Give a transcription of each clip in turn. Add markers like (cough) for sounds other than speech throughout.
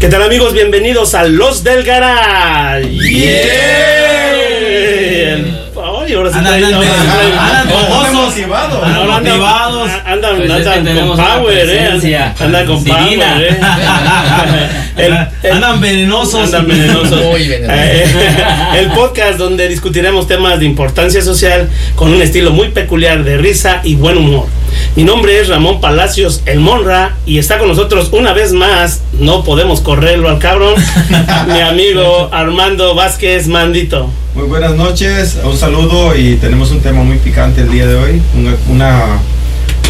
¿Qué tal amigos? Bienvenidos a Los del Garage. Yeah. Ahora sí Andan, motivados. Andan, Pues con power, eh. Andan con power, eh. Andan venenosos. Andan venenosos. Muy venenosos. Eh, el podcast donde discutiremos temas de importancia social con un estilo muy peculiar de risa y buen humor. Mi nombre es Ramón Palacios El Monra y está con nosotros una vez más, no podemos correrlo al cabrón, (laughs) mi amigo Armando Vázquez Mandito. Muy buenas noches, un saludo y tenemos un tema muy picante el día de hoy, una, una,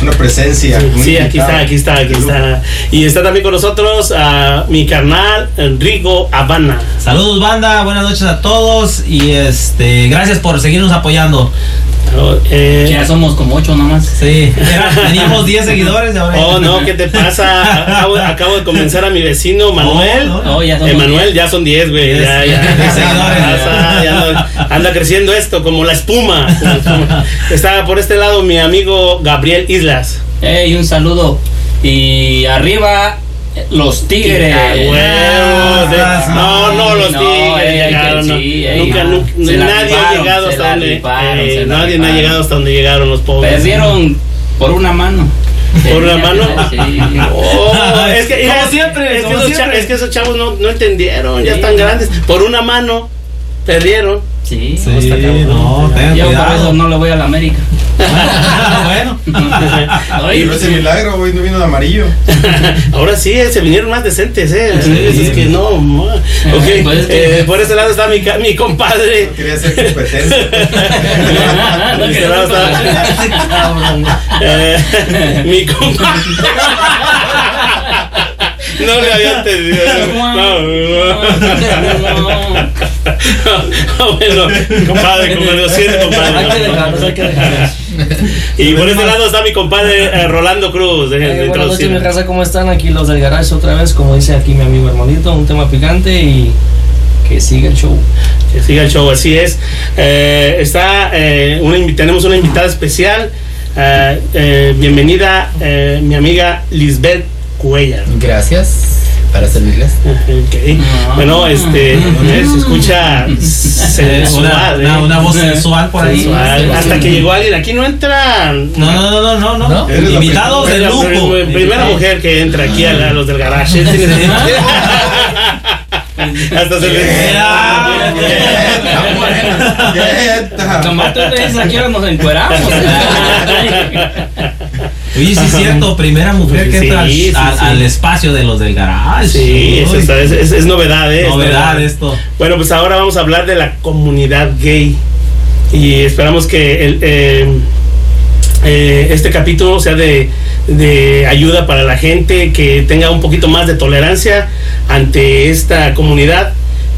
una presencia. Sí, aquí está, aquí está, aquí está. Y está también con nosotros a mi carnal Enrico Habana. Saludos banda, buenas noches a todos y este gracias por seguirnos apoyando. Eh, Ya somos como ocho nomás. Sí, teníamos 10 seguidores ahora Oh, no, ¿qué te pasa? Acabo, acabo de convencer a mi vecino Manuel. No, no. Oh, ya son 10, güey. Diez. Ya, ya. (laughs) Diez seguidores. Pasa, ya anda, anda creciendo esto como la espuma. como la espuma. (laughs) Está por este lado mi amigo Gabriel Islas. Ey, un saludo. Y arriba, los tigres. Ah, Ah, no, no, los no, tigres llegaron. no. sí, nunca, no. nunca- Se la nadie ha llegado hasta la donde. rifaron, eh, la nadie no ha llegado hasta donde llegaron los pobres. Perdieron por una mano. ¿Por una mano? Sí. (laughs) Oh, es que, Como siempre, es que, como esos, cha- siempre. es que esos chavos no, no entendieron, ya Sí. están grandes. Por una mano perdieron. Sí. Sí, está cabrón. no, tengan Yo por eso no le voy a la América. Bueno, Ay, Pero ese milagro, hoy no vino de amarillo. (laughs) Ahora sí, eh, se vinieron más decentes, ¿eh? Sí. Es que no. no. Ok, Pues es que- eh, por ese lado está mi, mi compadre. No quería hacer competencia. (laughs) no Ese quería lado está-. (laughs) Eh, mi compadre. No le había entendido. (laughs) No, (laughs) bueno, compadre, como lo siento, Hay que dejarlos, hay que compadre. dejarlos. Y por ese lado está mi compadre eh, Rolando Cruz. Eh, buenas noches, mi raza, ¿cómo están? Aquí los del garage otra vez, como dice aquí mi amigo hermanito, un tema picante y que siga el show. Que siga el show, así es. Eh, está, eh, una tenemos una invitada especial. Eh, eh, bienvenida, eh, mi amiga Lisbeth Cuellar. Gracias. Para servirles. Ok. Ah. Bueno, este, eh, se escucha una, sensual, una, eh. una voz sensual por ahí. Sensual. Hasta que llegó alguien, aquí no entran. No, no, no, no, no, no. Invitados de Primera- lujo. pri- Primera mujer que entra aquí a, la- a los del garage. (laughs) Hasta se le. Quieta. Nomás tú me dices aquí ahora nos encueramos. (laughs) Oye, sí es cierto, primera mujer que Sí, entra al, sí, al- sí. al espacio de los del garage. Sí, eso Uy, está- es, es- es novedad, ¿eh? Es novedad esto. Bueno, pues ahora vamos a hablar de la comunidad gay. Y esperamos que el, eh, eh, este capítulo sea de, de ayuda para la gente, que tenga un poquito más de tolerancia ante esta comunidad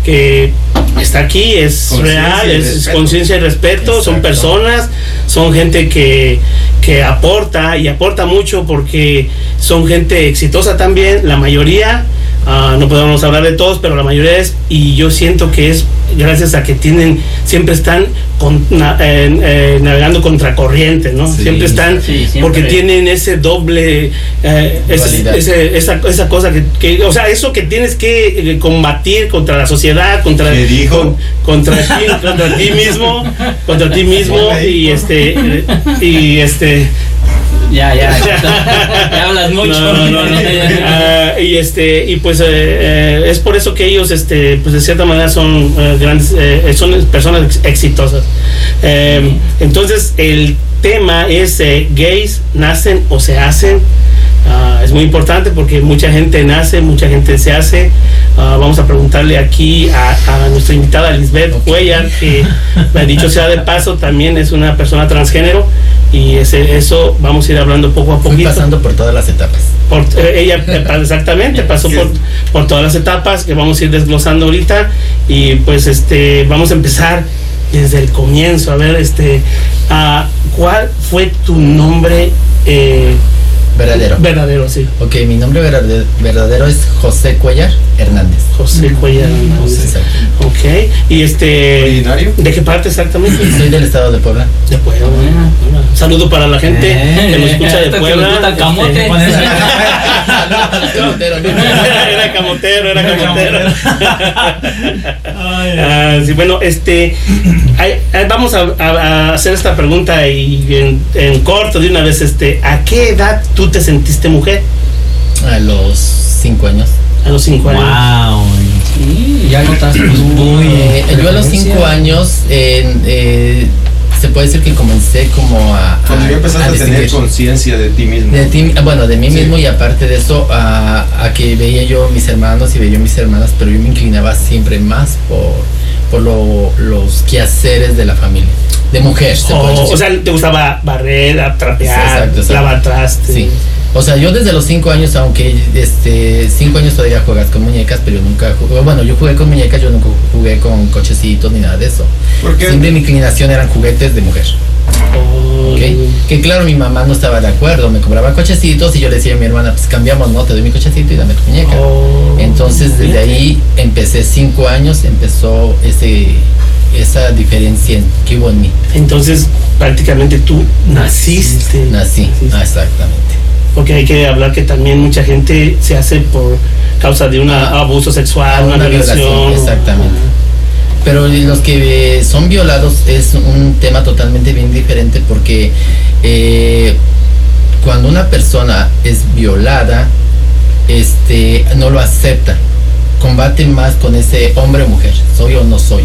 que está aquí, es Conciencia real, es conciencia y respeto, son personas, son gente que, que aporta y aporta mucho porque son gente exitosa también, la mayoría, ah, no podemos hablar de todos, pero la mayoría es, y yo siento que es gracias a que tienen, siempre están con- na- eh, eh, navegando contra corriente, ¿no? Sí, siempre están, sí, siempre. porque tienen ese doble, eh, ese- esa, esa cosa que, que- o sea, eso que tienes que eh, combatir contra la sociedad, contra, ¿Qué dijo? con- contra ti, contra ti mismo, contra ti mismo (laughs) y este, y este, Ya, (laughs) ya. Ya hablas mucho. no, no, no, no. (laughs) Ah, y este y pues eh, eh, es por eso que ellos este pues de cierta manera son eh, grandes eh, son personas ex- exitosas entonces el tema es gays nacen o se hacen Ah, es muy importante porque mucha gente nace mucha gente se hace. Ah, vamos a preguntarle aquí a, a nuestra invitada Lisbeth Cuellar que dicho sea de paso también es una persona transgénero y ese, eso vamos a ir hablando poco a poquito. pasando por todas las etapas. por, eh, ella eh, exactamente (laughs) pasó por, por todas las etapas que vamos a ir desglosando ahorita y pues este vamos a empezar desde el comienzo. A ver este ah, cuál fue tu nombre eh, Verdadero. Verdadero, sí. Ok, mi nombre verdadero, verdadero es José Cuellar Hernández. José Cuellar. Exacto. Ok. Y este. ¿Originario? ¿De qué parte exactamente? Soy del estado de Puebla. De Puebla. Un saludo para la gente Eh, que nos escucha de Puebla. gusta camote. Este, (laughs) era camotero, era camotero. Ay, (laughs) Ah, sí, bueno, este, vamos a, a- a hacer esta pregunta y en, en corto de una vez, este, ¿a qué edad tú te sentiste mujer? A los cinco años. A los cinco años. Wow. Sí, ya notaste tú. Muy- Eh, yo a los cinco años, eh, se puede decir que comencé como a... Cuando a- ya empezaste a, tener conciencia de ti mismo. De ti, bueno, de mí Sí. mismo y aparte de eso, a, a que veía yo mis hermanos y veía yo mis hermanas, pero yo me inclinaba siempre más por, por lo- los quehaceres de la familia, de mujer, se puede O, decir. o sea, ¿te gustaba barrer, trapear, Exacto, exacto. lavar trastes? Sí. O sea, yo desde los cinco años, aunque este cinco años todavía juegas con muñecas, pero yo nunca jugué, bueno, yo jugué con muñecas, yo nunca jugué con cochecitos ni nada de eso. Siempre mi inclinación eran juguetes de mujer. Oh. Que claro, mi mamá no estaba de acuerdo, me cobraba cochecitos y yo le decía a mi hermana, pues cambiamos, ¿no? Te doy mi cochecito y dame tu muñeca. oh. Entonces desde ahí empecé cinco años, empezó ese esa diferencia en que hubo en mí. Entonces, prácticamente tú naciste. Nací, Naciste. exactamente. Porque hay que hablar que también mucha gente se hace por causa de un abuso sexual, una, Una violación, exactamente. Pero los que eh, son violados es un tema totalmente bien diferente porque eh, cuando una persona es violada, este, no lo acepta. Combate más con ese hombre o mujer. Soy o no soy.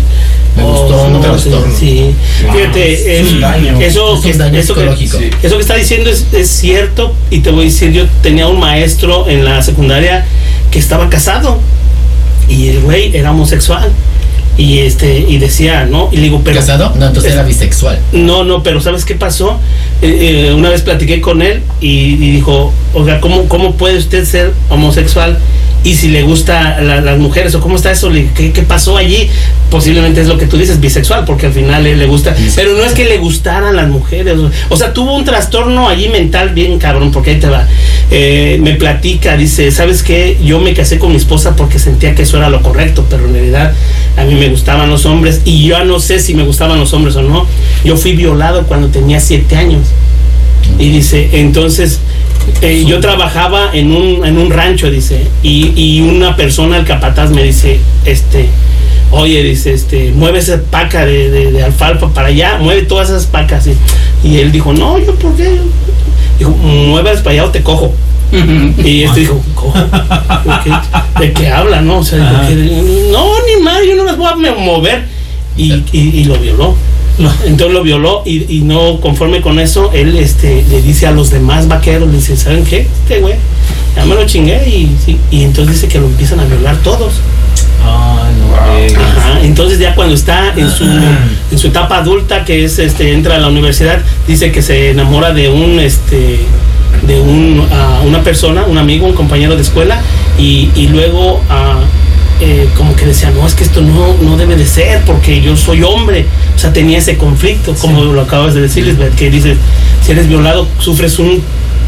Me Oh, gustó o no me gustó. Sí. Wow. Fíjate, Es daño. eso, Es que, daño eso, que, psicológico. Sí. eso que está diciendo es, es cierto y te voy a decir, yo tenía un maestro en la secundaria que estaba casado y el güey era homosexual y este y decía, ¿no? Y le digo, pero ¿Casado? No, entonces Es- era bisexual. No, no, pero ¿sabes qué pasó? Eh, eh, una vez platiqué con él y, y dijo, oiga, ¿cómo, ¿cómo puede usted ser homosexual? Y si le gusta la- las mujeres, o cómo está eso, Le- ¿qué, qué pasó allí? Posiblemente es lo que tú dices, bisexual, porque al final él le gusta. Pero no es que le gustaran las mujeres. O sea, tuvo un trastorno allí mental bien cabrón, porque ahí te va. Eh, me platica, dice, ¿sabes qué? Yo me casé con mi esposa porque sentía que eso era lo correcto, pero en realidad a mí me gustaban los hombres y yo no sé si me gustaban los hombres o no. Yo fui violado cuando tenía siete años. Y dice, entonces eh, yo trabajaba en un, en un rancho, dice, y, y una persona, el capataz, me dice, este, oye, dice, este, mueve esa paca de, de- de alfalfa para allá, mueve todas esas pacas. Y, y él dijo, no, yo, ¿por qué? Dijo, muévelas para allá o te cojo. Y este dijo, ¿cómo? ¿De qué, habla, no? O sea, dijo no, ni madre, yo no las voy a mover. Y, y- y lo violó. No, entonces lo violó y, y no conforme con eso, él este, le dice a los demás vaqueros, le dice, ¿saben qué? Este güey, ya me lo chingué y, sí, y entonces dice que lo empiezan a violar todos. Ay, no. Ajá, entonces ya cuando está en su, (clears throat) en su etapa adulta, que es este, entra a la universidad, dice que se enamora de un este de un, ah, una persona, un amigo, un compañero de escuela, y, y luego ah, eh, como que decía, no, es que esto no, no debe de ser, porque yo soy hombre. O sea, tenía ese conflicto, como lo acabas de decir, Lisbeth, que dices, si eres violado, sufres un,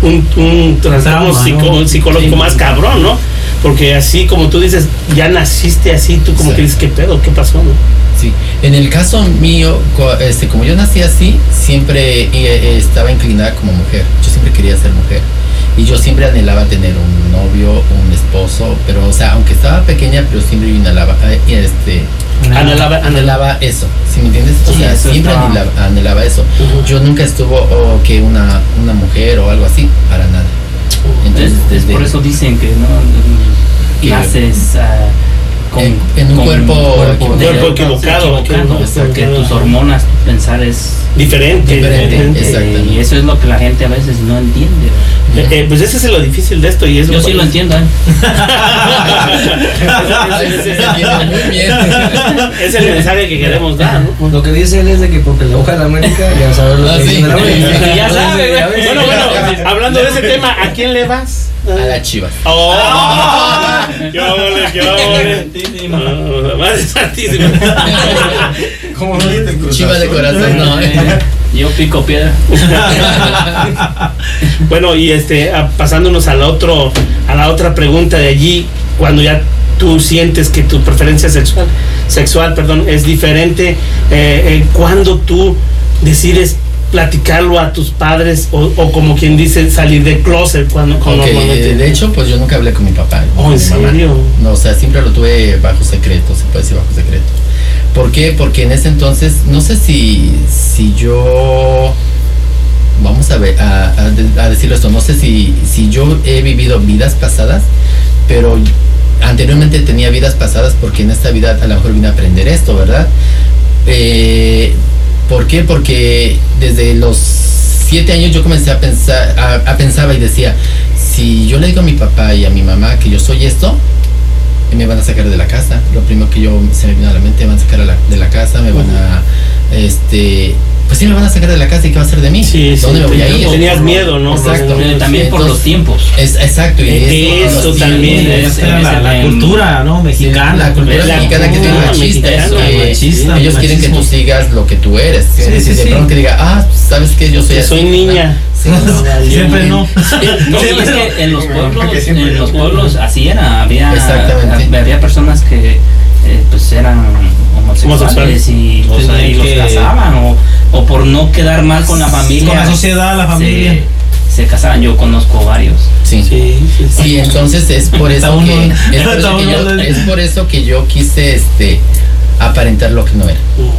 un, un trastorno psico- psicológico Sí. más cabrón, ¿no? Porque así como tú dices, ya naciste así, tú como Sí. que dices, ¿qué pedo? ¿Qué pasó? no? Sí, en el caso mío, este, como yo nací así, siempre eh, eh, estaba inclinada como mujer. Yo siempre quería ser mujer. Y yo siempre anhelaba tener un novio, un esposo, pero, o sea, aunque estaba pequeña, pero siempre yo anhelaba, eh, este, Anhelaba, anhelaba. eso, ¿sí me entiendes? O Sí, sea, siempre anhelaba, anhelaba eso. Yo nunca estuvo o que una, una mujer o algo así, para nada. Entonces, Es, es desde- por eso dicen que no naces ah, con, En- en un con cuerpo equivocado. de- Cuerpo equivocado, equivocado, equivocado. porque tus hormonas, tu pensar es Diferente. Diferente, exacto. y eso es lo que la gente a veces no entiende. Eh, eh, pues ese es lo difícil de esto y es Yo sí lo entiendo, ¿eh? (laughs) Es el mensaje que queremos dar, ¿no? Lo que dice él es de que porque le hoja a la América, ya sabes lo Ah, que sí. dice la América. Ya sabe. Bueno, bueno, hablando de ese tema, ¿a quién le vas? A las chivas. ¡Oh! (laughs) ¡Qué ole, qué ole! Ah, Más de santísimo. (laughs) ¿Cómo no Chivas de corazón, no. eh. (laughs) Yo pico piedra. Bueno, y este, a- pasándonos al otro, a la otra pregunta de allí, cuando ya tú sientes que tu preferencia sexual, sexual, perdón, es diferente, eh, eh, cuando tú decides platicarlo a tus padres o, o como quien dice salir de closet cuando, cuando normalmente- de hecho, pues yo nunca hablé con mi papá. Oh, con ¿en mi mamá. serio? No, o sea, siempre lo tuve bajo secreto, se puede decir bajo secreto. ¿Por qué? Porque en ese entonces, no sé si, si yo, vamos a ver, a, a decirlo esto, no sé si, si yo he vivido vidas pasadas, pero anteriormente tenía vidas pasadas porque en esta vida a lo mejor vine a aprender esto, ¿verdad? Eh, ¿Por qué? Porque desde los siete años yo comencé a pensar, a, a pensaba y decía, si yo le digo a mi papá y a mi mamá que yo soy esto, me van a sacar de la casa. Lo primero que yo se me vino a la mente, me van a sacar a la- de la casa, me van a, este, pues sí me van a sacar de la casa y qué va a hacer de mí. Sí, sí, ¿Dónde me voy a ir? tenías miedo, ¿no? Exacto. También por Entonces, los tiempos. Es, exacto, y Eh, eso, también tiempos, es- la, la cultura, ¿no? Mexicana. la cultura la mexicana que cultura machista, mexicana, que machista, ellos quieren que tú sigas lo que tú eres. Sí, que sí, de sí. pronto que diga, ah, sabes que yo soy Que así, soy niña. (laughs) (laughs) Sí, no, Siempre no. No, Siempre es que en los pueblos, (laughs) en los pueblos así era, había, Exactamente. había personas que eh, pues eran homosexuales, Homosexuales. y los, y casaban o, o por no quedar mal con la familia. Con la sociedad, la familia. Se, casaban, yo conozco varios. Sí. Sí, sí, sí. Sí, entonces es por (laughs) eso que es por eso que yo, es por eso que yo quise este aparentar lo que no era. No.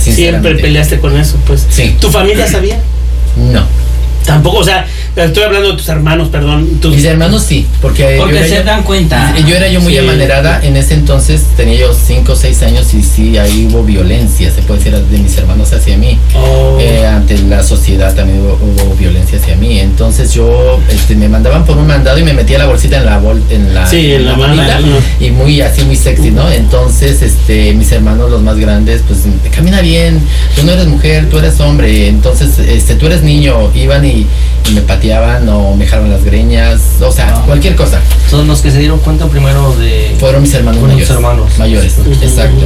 Siempre peleaste con eso, pues. Sí. ¿Tu familia sabía? No. Tampoco, o sea, estoy hablando de tus hermanos, perdón. Tus, Mis hermanos sí, porque Porque se yo- dan cuenta. Yo era yo muy Sí. amanerada, en ese entonces tenía yo 5 o 6 años y sí, ahí hubo violencia, se puede decir, de mis hermanos hacia mí. Oh. Eh, ante la sociedad también hubo, hubo violencia hacia mí. Entonces yo este, me mandaban por un mandado y me metía la bolsita en la bol, en la, Sí, en la mano, manita, ¿no? y muy así muy sexy, ¿no? Entonces este mis hermanos los más grandes pues camina bien, tú no eres mujer, tú eres hombre, entonces este tú eres niño, iban y, y me pateaban o me jalaban las greñas, o sea, Ah. cualquier cosa. Son los que se dieron cuenta primero de. Fueron mis hermanos Fueron mayores. hermanos. Mayores, exacto.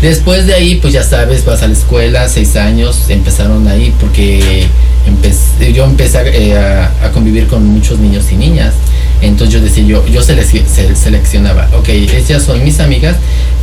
Después de ahí, pues ya sabes, vas a la escuela, seis años, empezaron ahí porque empecé, yo empecé a, eh, a- a convivir con muchos niños y niñas. Entonces yo decía, yo, yo selec- se- seleccionaba, ok, ellas son mis amigas,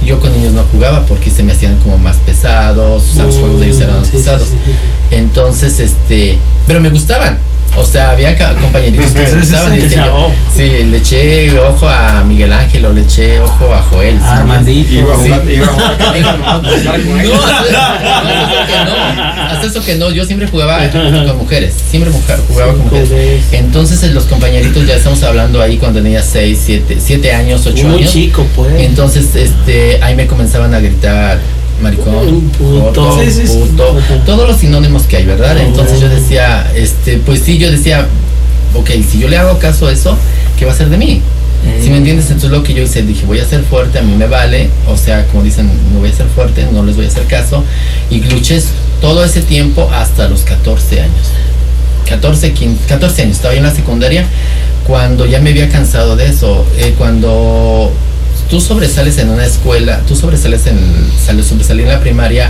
yo con niños no jugaba porque se me hacían como más pesados, o sea, los juegos de ellos eran más Sí, pesados. sí, sí. Entonces, este, pero me gustaban. O sea, había compañeritos que me sí, gustaban. sí. Oh. Le eché ojo a Miguel Ángel o le eché ojo a Joel. Armandito. Iba a jugar, iba a jugar (laughs) No, hasta, eso que no, hasta eso que no, yo siempre jugaba (laughs) con mujeres, siempre mujer, jugaba con mujeres. Entonces eh, los compañeritos ya estamos hablando ahí cuando tenía 6, 7, 7 años, 8 Muy años. chico, pues. Entonces este, ahí me comenzaban a gritar maricón, Puto. puto, Sí, sí, sí. puto, Ajá. todos los sinónimos que hay, ¿verdad? Entonces yo decía, este, pues sí, yo decía, ok, si yo le hago caso a eso, ¿qué va a hacer de mí? Si me entiendes? Entonces lo que yo hice, dije, voy a ser fuerte, a mí me vale, o sea, como dicen, no voy a ser fuerte, no les voy a hacer caso, y luché todo ese tiempo hasta los 14 años. 14, 15, 14 años, estaba yo en la secundaria, cuando ya me había cansado de eso, eh, cuando tú sobresales en una escuela, tú sobresales en, sal- sobresalí en la primaria,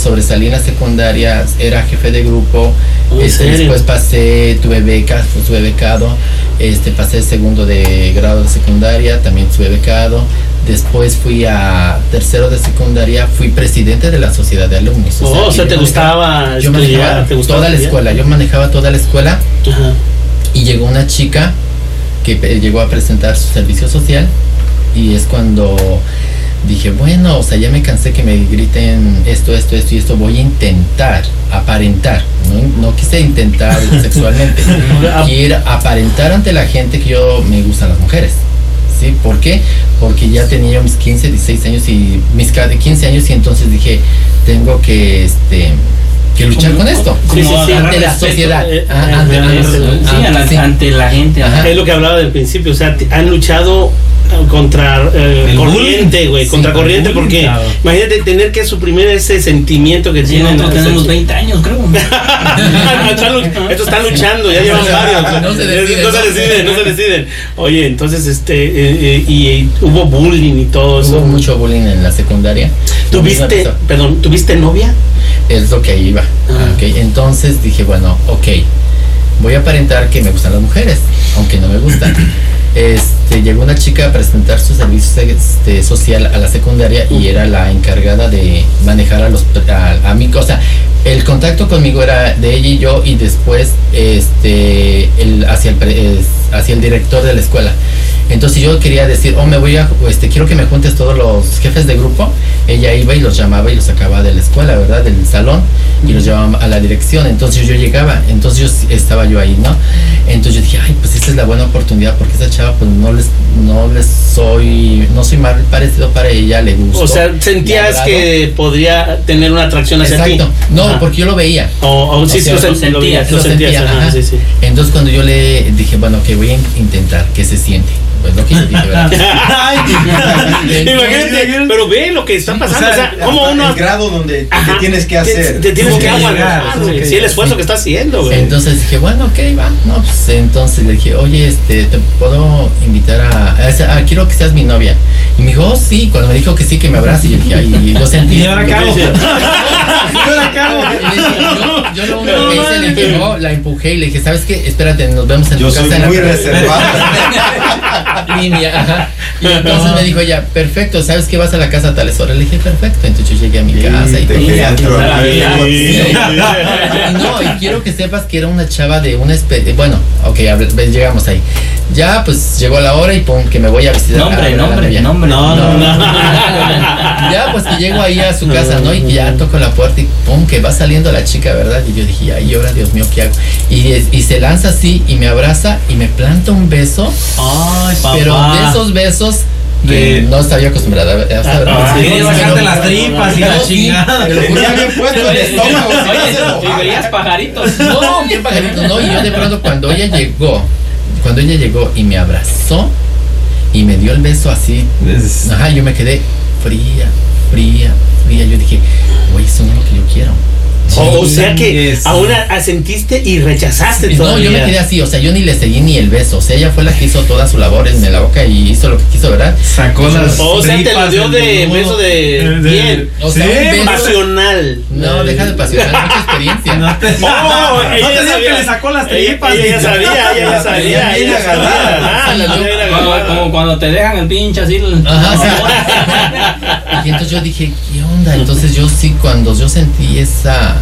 sobresalí en la secundaria, era jefe de grupo, ¿En este, después pasé, tuve becas, pues, tuve becado, este, pasé segundo de grado de secundaria, también tuve becado, después fui a tercero de secundaria, fui presidente de la sociedad de alumnos. Oh, o sea, te gustaba yo manejaba estudiar, toda la escuela, yo manejaba toda la escuela Ajá. y llegó una chica que llegó a presentar su servicio social y es cuando dije, bueno, o sea, ya me cansé que me griten esto, esto, esto y esto, voy a intentar aparentar, no, no quise intentar (laughs) sexualmente, quiero aparentar ante la gente que yo me gustan las mujeres. ¿Sí? ¿Por qué? Porque ya tenía mis 15, 16 años y mis ca- 15 años y entonces dije, tengo que este que luchar con esto. Sí, ante la sociedad. eh, Ah, eh, ante- la- sí. ante la gente. Ajá. Es lo que hablaba del principio, o sea, han luchado eh, contra eh, corriente, güey, Sí, contra corriente, bullying, porque claro. imagínate tener que suprimir ese sentimiento que Sí, tienen. nosotros tenemos 20 años, creo. Estos (laughs) (laughs) están luchando, ya llevan varios. (laughs) no se deciden, no se deciden, no se deciden. Oye, entonces, este, eh, eh, y, hubo bullying y todo eso. Hubo mucho bullying en la secundaria. ¿Tuviste, perdón, ¿tuviste novia? Es lo que iba. Ah. Entonces dije, bueno, ok, voy a aparentar que me gustan las mujeres, aunque no me gustan. (clears throat) Este, llegó una chica a presentar su servicio este, social a la secundaria y era la encargada de manejar a los a, a mí, o sea, el contacto conmigo era de ella y yo y después este el, hacia el hacia el director de la escuela. Entonces yo quería decir, oh, me voy a, este, quiero que me juntes todos los jefes de grupo. Ella iba y los llamaba y los sacaba de la escuela, ¿verdad? Del salón y los llevaba a la dirección. Entonces yo llegaba, entonces yo estaba yo ahí, ¿no? Entonces yo dije, ay, pues esta es la buena oportunidad porque esa chava, pues no les, no les soy, no soy mal parecido para ella, le gustó. O sea, sentías que podría tener una atracción hacia Exacto. ti. No, Ajá. porque yo lo veía. O, o sí, O sí, sea, lo, lo sen- lo sentías. sentía, ajá, sí, sí. Entonces cuando yo le dije, bueno, que voy a intentar, ¿qué se siente? Pues lo que yo dije, ¿verdad? Imagínate, pero ve lo que está pasando. O sea, como uno. El grado donde te tienes que hacer. Te, tienes que aguantar, güey. Sí, el esfuerzo sí. que está haciendo, güey. Entonces dije, bueno, ok, va. No, pues entonces le dije, oye, este, te puedo invitar a, quiero que seas mi novia. Y me dijo, oh, sí. Cuando me dijo que sí, que me abrace, yo dije, ay, yo sentí. ¿Y ahora? Sí. (laughs) ¿Y ahora dije, (laughs) yo, yo lo único que hice, le dije, no, la empujé y le dije, ¿sabes qué? Espérate, nos vemos en Yo tu soy casa. en la muy tarde". reservado. (laughs) línea, ajá. Y (laughs) entonces me dijo ella, perfecto, ¿sabes que vas a la casa a tales horas? Le dije, perfecto. Entonces yo llegué a mi casa y te todo. no, y quiero que sepas que era una chava de una especie. Bueno, ok, llegamos ahí. Ya, pues llegó la hora y pum, que me voy a visitar. a Nombre, nombre, nombre. No, no, no. (laughs) Ya, pues que llego ahí a su casa, ¿no? Y ya toco la puerta y pum, que va saliendo la chica, ¿verdad? Y yo dije, ay, ahora Dios mío, ¿qué hago? Y, y se lanza así y me abraza y me planta un beso, Ay, papá. pero de esos besos que De- no estaba yo acostumbrada a saber. Ah, Sí, sacarte pero- las tripas y la sí, chingada. te lo. Tenía bien puesto el estómago. Oye, veías pajaritos. No, bien pajarito, no. Y yo de pronto cuando ella llegó, cuando ella llegó y me abrazó y me dio el beso así, ajá, yo me quedé fría, fría, fría. Yo dije, oye, eso no es lo que yo quiero. O, o sea que Chingues. aún asentiste y rechazaste No, yo me quedé así, o sea, yo ni le seguí ni el beso. O sea, ella fue la que hizo toda su labor en la boca y hizo lo que quiso, ¿verdad? Sacó las O sea, te lo dio de beso de Eh, bien. O sea, Sí, un beso- Pasional. No, deja de pasionar, mucha (laughs) experiencia. No te, Oh, (laughs) ella no te ya digo sabía. que le sacó las Ella- tripas. Ella ya sabía, ella (laughs) ya sabía, ella sabía. Como, cuando te dejan el pinche así. Ajá, sí. Y entonces yo dije, ¿qué onda? Entonces yo sí, cuando yo sentí esa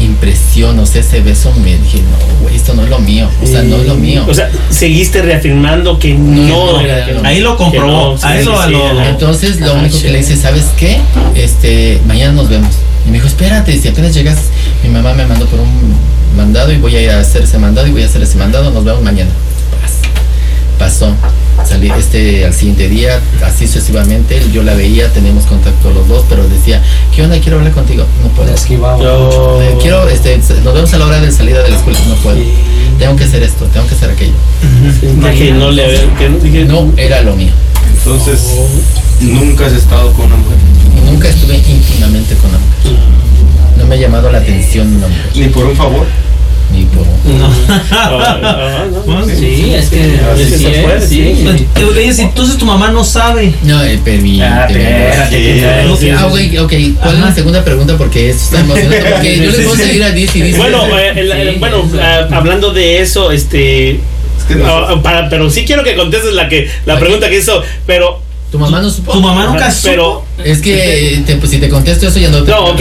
impresión, o sea, ese beso, me dije, no, güey, esto no es lo mío. O sea, no es lo mío. O sea, seguiste reafirmando que no, no, era. no. que no. Ahí lo comprobó. Que no, a sí, eso sí, lo. Entonces lo Ah, único que le hice, ¿sabes qué? Este, mañana nos vemos. Y me dijo, espérate, si apenas llegas, mi mamá me mandó por un mandado y voy a ir a hacer ese mandado y voy a hacer ese mandado, nos vemos mañana. Pasó. Salí este al siguiente día, así sucesivamente, yo la veía, tenemos contacto los dos, pero decía, ¿qué onda? Quiero hablar contigo. No puedo. esquivaba Yo- Eh, quiero, este, nos vemos a la hora de salida de la escuela. No puedo. Tengo que hacer esto, tengo que hacer aquello. Dije, no le que no, dije, No era lo mío. Entonces, nunca has estado con una mujer. Nunca estuve íntimamente con una mujer. No me ha llamado la atención una mujer. Ni por un favor. Ni por (laughs) No. No. Bueno, Sí, es que veces sí, se puede, sí. sí. Pues, entonces tu mamá no sabe. No, eh, permíteme. Ah, Sí, sí, Ah, ok, ok. ¿Cuál es la segunda pregunta? Porque esto está emocionante. (laughs) Porque yo les puedo Sí, sí. seguir a dice y dice. Bueno, eh, el- el- Sí, bueno, sí. ah, hablando de eso, este, Es que no- ah, para, pero sí quiero que contestes la que la pregunta que hizo, pero ¿Tu mamá no supo? Tu mamá nunca supo. pero Es que eh, te- pues, si te contesto eso ya no te. no, ok,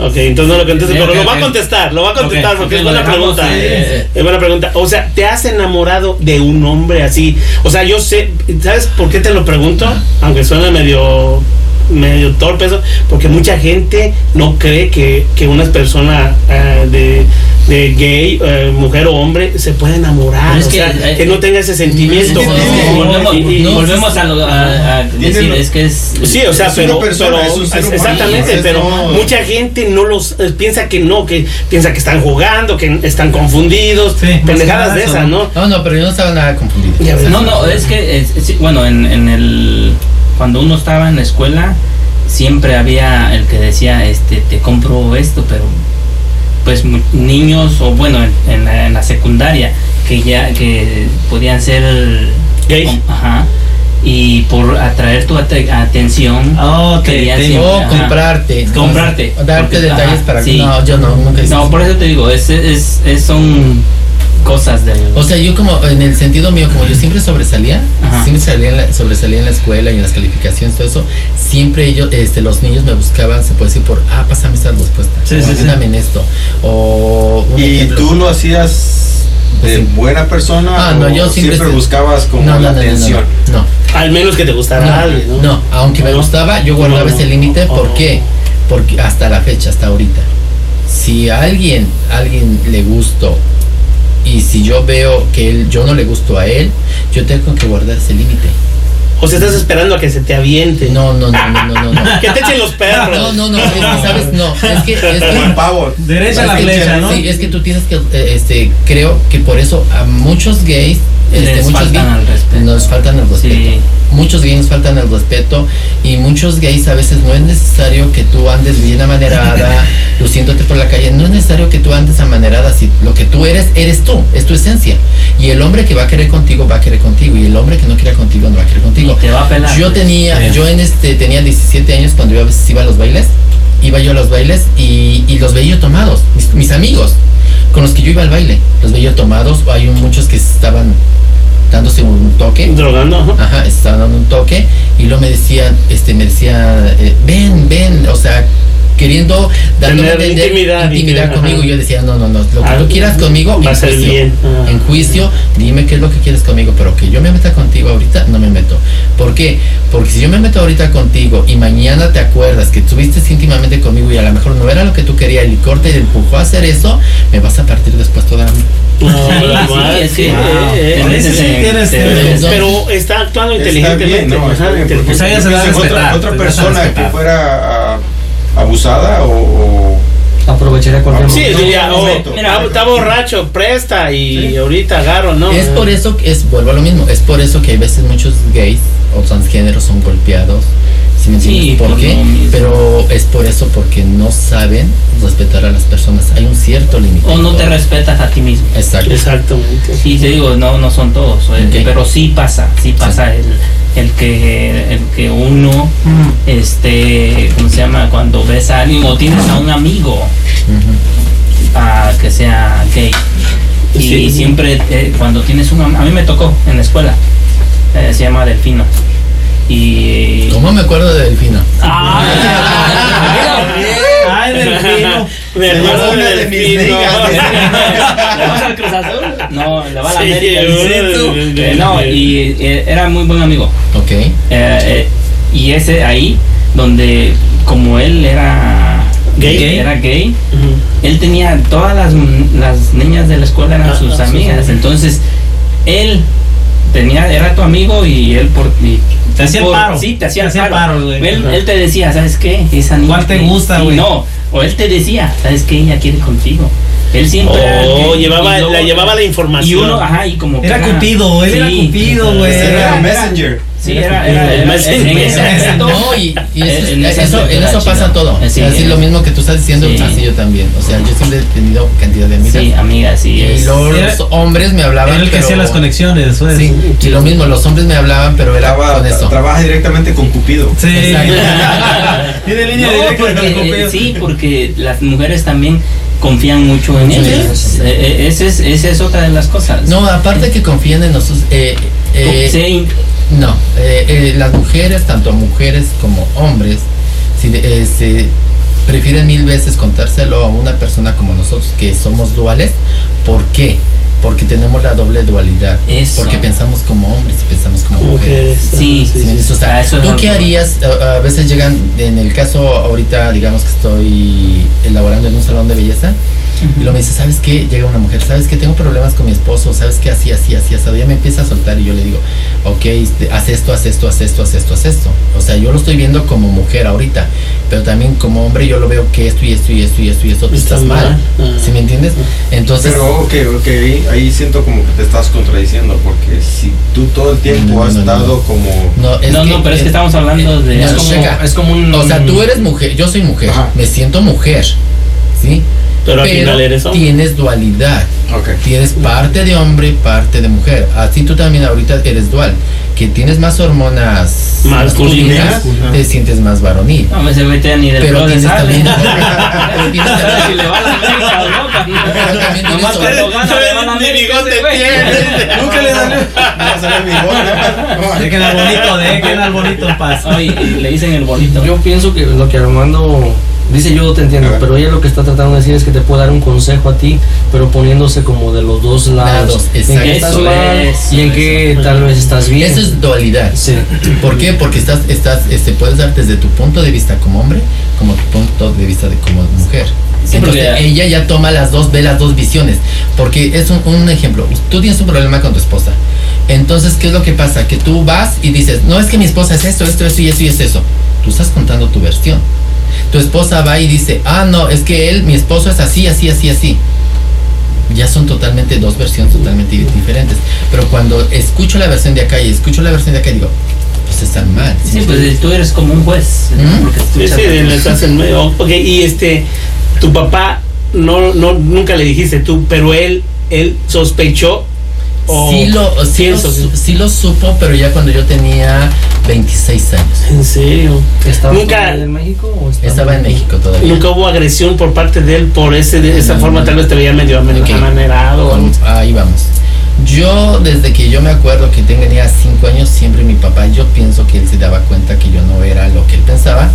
ok, entonces no lo contestes, Ok, pero lo va a contestar, lo va a contestar porque es buena dejamos, pregunta, eh, es buena pregunta. O sea, ¿te has enamorado de un hombre así? O sea, yo sé, ¿sabes por qué te lo pregunto? Aunque suene medio medio torpe eso, porque mucha gente no cree que, que una persona eh, de, de gay, eh, mujer o hombre, se puede enamorar, es o que, sea, eh, que no tenga ese sentimiento. es volvemos, Y- y- no, volvemos a, lo- a- a decir, es que es. Sí, o sea, Es pero, una persona, pero- es un ser humano, exactamente, pero no- mucha gente no los eh, piensa que no, que piensa que están jugando, que están confundidos, Sí, pendejadas de esas, ¿no? No, no, pero yo no estaba nada confundido. No, no, es que, es- es- bueno, en, en el. Cuando uno estaba en la escuela, siempre había el que decía, este, te compro esto, pero. Pues niños, o bueno, en, en la, en la secundaria, que ya. que podían ser. Gay. com- Ajá. Y por atraer tu ate- atención. Oh, te- querían te- siempre- comprarte. Comprarte. Darte Porque- detalles ajá, para sí. No, yo no, nunca No, por eso te digo, es, es, es- son cosas llegó. O sea, yo como, en el sentido mío, como yo siempre sobresalía, Ajá. siempre salía en la- sobresalía en la escuela y en las calificaciones, todo eso, siempre ellos, este, los niños me buscaban, se puede decir, por, ah, pásame esta respuesta, Sí, o sí, en esto, o un ¿Y ejemplo. tú lo hacías de Sí. buena persona Ah, no, yo siempre siempre buscabas como no, no, la no, no, no, atención? no, Al menos que te gustara no, alguien, ¿no? no, aunque me gustaba, yo guardaba No. ese límite, ¿por Oh. qué? Porque hasta la fecha, hasta ahorita, si a alguien, alguien le gusto y si yo veo que él, yo no le gusto a él, yo tengo que guardar ese límite. O sea, estás esperando a que se te aviente. No, no, no, no, no, no. no. (laughs) Que te echen los perros. No, no, no, es que, ¿sabes? No, es que, es que, pavo. Derecha a la flecha, ¿no? Sí, es que tú tienes que, eh, este, creo que por eso a muchos gays, este, Les muchos faltan al respeto. nos faltan el respeto. Sí. Muchos gays nos faltan el respeto y muchos gays a veces no es necesario que tú andes bien amanerada, (laughs) luciéndote por la calle, no es necesario que tú andes amanerada, si lo que tú eres, eres tú, es tu esencia. Y el hombre que va a querer contigo, va a querer contigo, y el hombre que no quiera contigo, no va a querer contigo. Y te va a pelar. Yo tenía, yo en este tenía 17 años cuando yo a veces iba a los bailes, iba yo a los bailes y, y los veía yo tomados, mis, mis amigos con los que yo iba al baile, los veía yo tomados, hay muchos que estaban dándose un toque, Drogando, ajá. ajá, estaban dando un toque y luego me decían, este, me decía, eh, ven, ven, o sea, queriendo a entender intimidad y intimidad que- conmigo. ajá. Yo decía, no, no, no, lo que Ah, tú quieras conmigo, va a en ser juicio. bien. Ah. En juicio, dime qué es lo que quieres conmigo, pero que yo me meta contigo ahorita, no me meto. ¿Por qué? Porque si yo me meto ahorita contigo y mañana te acuerdas que estuviste íntimamente conmigo y a lo mejor no era lo que tú querías, el licor te empujó a hacer eso, me vas a partir después toda. Pero está actuando Está inteligentemente. bien, no, está bien, porque da a otra, otra a persona que fuera ah, abusada o, o- Aprovecharía cualquier Sí, No, diría, no, oh, momento. mira, está borracho, presta y Sí. ahorita agarro, ¿no? Es por eso que es, vuelvo a lo mismo, es por eso que hay veces muchos gays o transgéneros son golpeados. ¿Sí me entiendes? Sí, ¿Por qué? mismo. Pero es por eso porque no saben respetar a las personas. Hay un cierto límite. O no te respetas a ti mismo. Exacto. Exactamente. Sí, te digo, no, no son todos, eh, Ok. pero sí pasa, sí pasa el, el que el que uno, este, ¿cómo se llama? Cuando ves a alguien o tienes a un amigo ah, que sea gay y Sí. siempre eh, cuando tienes un a mí me tocó en la escuela, eh, se llama Delfino y ¿Cómo me acuerdo de Delfino? Ay, Delfino. Me acuerdo de mis Delfino. ligas. ¿Le (laughs) vas al Cruz Azul? No, le va a la América. Eh, no, y eh, era muy buen amigo. Ok. Eh, eh, y ese ahí, donde como él era Gay. era gay, él tenía todas las, las niñas de la escuela eran Ah, sus ah, amigas. Entonces, él tenía, era tu amigo y él por y- Te hacía el paro. Sí, te hacía Te el hacía el paro. paro, güey. Él, él te decía, ¿sabes qué? Esa niña ¿Cuál te que- gusta, güey? No, o él te decía, ¿sabes qué? Ella quiere contigo. Él siempre era el Oh, llevaba, y luego- la llevaba la información. Y uno, ajá, y como que Era Cupido, él era Sí. Cupido, güey. Era Era- Messenger. Sí, era, era, era- Messenger. en ese aspecto- No, y, y eso, En eso, en pasa todo. Sí, así lo mismo que tú estás diciendo, Sí. así yo también. O sea, yo siempre he tenido cantidad de amigas. Sí, amiga, sí. y es- luego Era- los hombres me hablaban. Era el que pero- hacía las conexiones, güey. Sí, y lo mismo, los hombres me hablaban, pero era Traba- con eso. trabaja directamente con Cupido. Sí. (laughs) Tiene línea No, directa con porque, Cupido. eh, sí, porque las mujeres también confían mucho en ellos. sí. Eh, eh, esa es, otra de las cosas. No, aparte que confían en nosotros. Eh, eh, Sí, No, eh, eh, las mujeres, tanto mujeres como hombres, si de- eh, se prefieren mil veces contárselo a una persona como nosotros que somos duales. ¿Por qué? Porque tenemos la doble dualidad. Eso. Porque pensamos como hombres y pensamos como mujeres. O sea, eso es ¿Tú qué harías? A, a veces llegan, en el caso ahorita, digamos que estoy elaborando en un salón de belleza, y luego me dice, ¿sabes qué? Llega una mujer, ¿sabes qué? Tengo problemas con mi esposo, ¿sabes qué? Así, así, así, así. Ya me empieza a soltar y yo le digo, ok, este, haz esto, haz esto, haz esto, haz esto, haz esto. O sea, yo lo estoy viendo como mujer ahorita, pero también como hombre yo lo veo que esto y esto y esto y esto y esto tú Está estás mal. mal. Ah. ¿Sí me entiendes? Entonces, Pero, ok, ok, ahí siento como que te estás contradiciendo, porque si tú todo el tiempo No, has no, no. estado como... no, es no, que, no, pero es que estamos hablando de. no, es, como, es como un. O sea, tú eres mujer, yo soy mujer, Ajá. me siento mujer, ¿sí? Pero al final eres hombre. tienes dualidad. Ok. Tienes parte de hombre, parte de mujer. Así tú también ahorita eres dual. que tienes más hormonas Masculinas. te sientes más varonil. No me se mete ni del Pero tienes sale. (laughs) también, pero tienes también- Si le va a la América no, Pero también Nomás tienes- cuando gana le a Ni bigote tiene. Nunca le dan. No se ve bigote. Dejen al bonito, dejen al bonito en paz. Ay, le dicen el bonito. Yo pienso que lo que Armando dice yo te entiendo, pero ella lo que está tratando de decir es que te puede dar un consejo a ti, pero poniéndose como de los dos lados. Lados, en exacto. que estás Eso mal y en eso. tal vez estás bien. Eso es dualidad. Sí. (clears throat) ¿Por qué? Porque estás, estás, este, puedes dar desde tu punto de vista como hombre, como tu punto de vista de como mujer. Sí, Entonces porque- ella ya toma las dos, ve las dos visiones. Porque es un, un ejemplo. Tú tienes un problema con tu esposa. Entonces, ¿qué es lo que pasa? Que tú vas y dices, no es que mi esposa es esto, esto, esto y esto y es eso. Tú estás contando tu versión. Tu esposa va y dice, ah, no, es que él, mi esposo es así, así, así, así. Ya son totalmente dos versiones totalmente diferentes. Pero cuando escucho la versión de acá y escucho la versión de acá, digo, pues están mal. Sí, pues tú eres como un juez. ¿Mm? Porque Sí, sí, estás en medio. Ok, y este, tu papá, no, no, nunca le dijiste tú, pero él, él sospechó o sí, lo, sí, lo, sí lo supo, pero ya cuando yo tenía 26 años. En serio. ¿Estabas Nunca- en México o Estaba en México todavía. Nunca hubo agresión por parte de él por ese de esa Mm. forma, tal vez te veía medio amen- Ok. amanerado. o algo Con- así. ahí vamos. Yo, desde que yo me acuerdo que tenía 5 años, siempre mi papá, yo pienso que él se daba cuenta que yo no era lo que él pensaba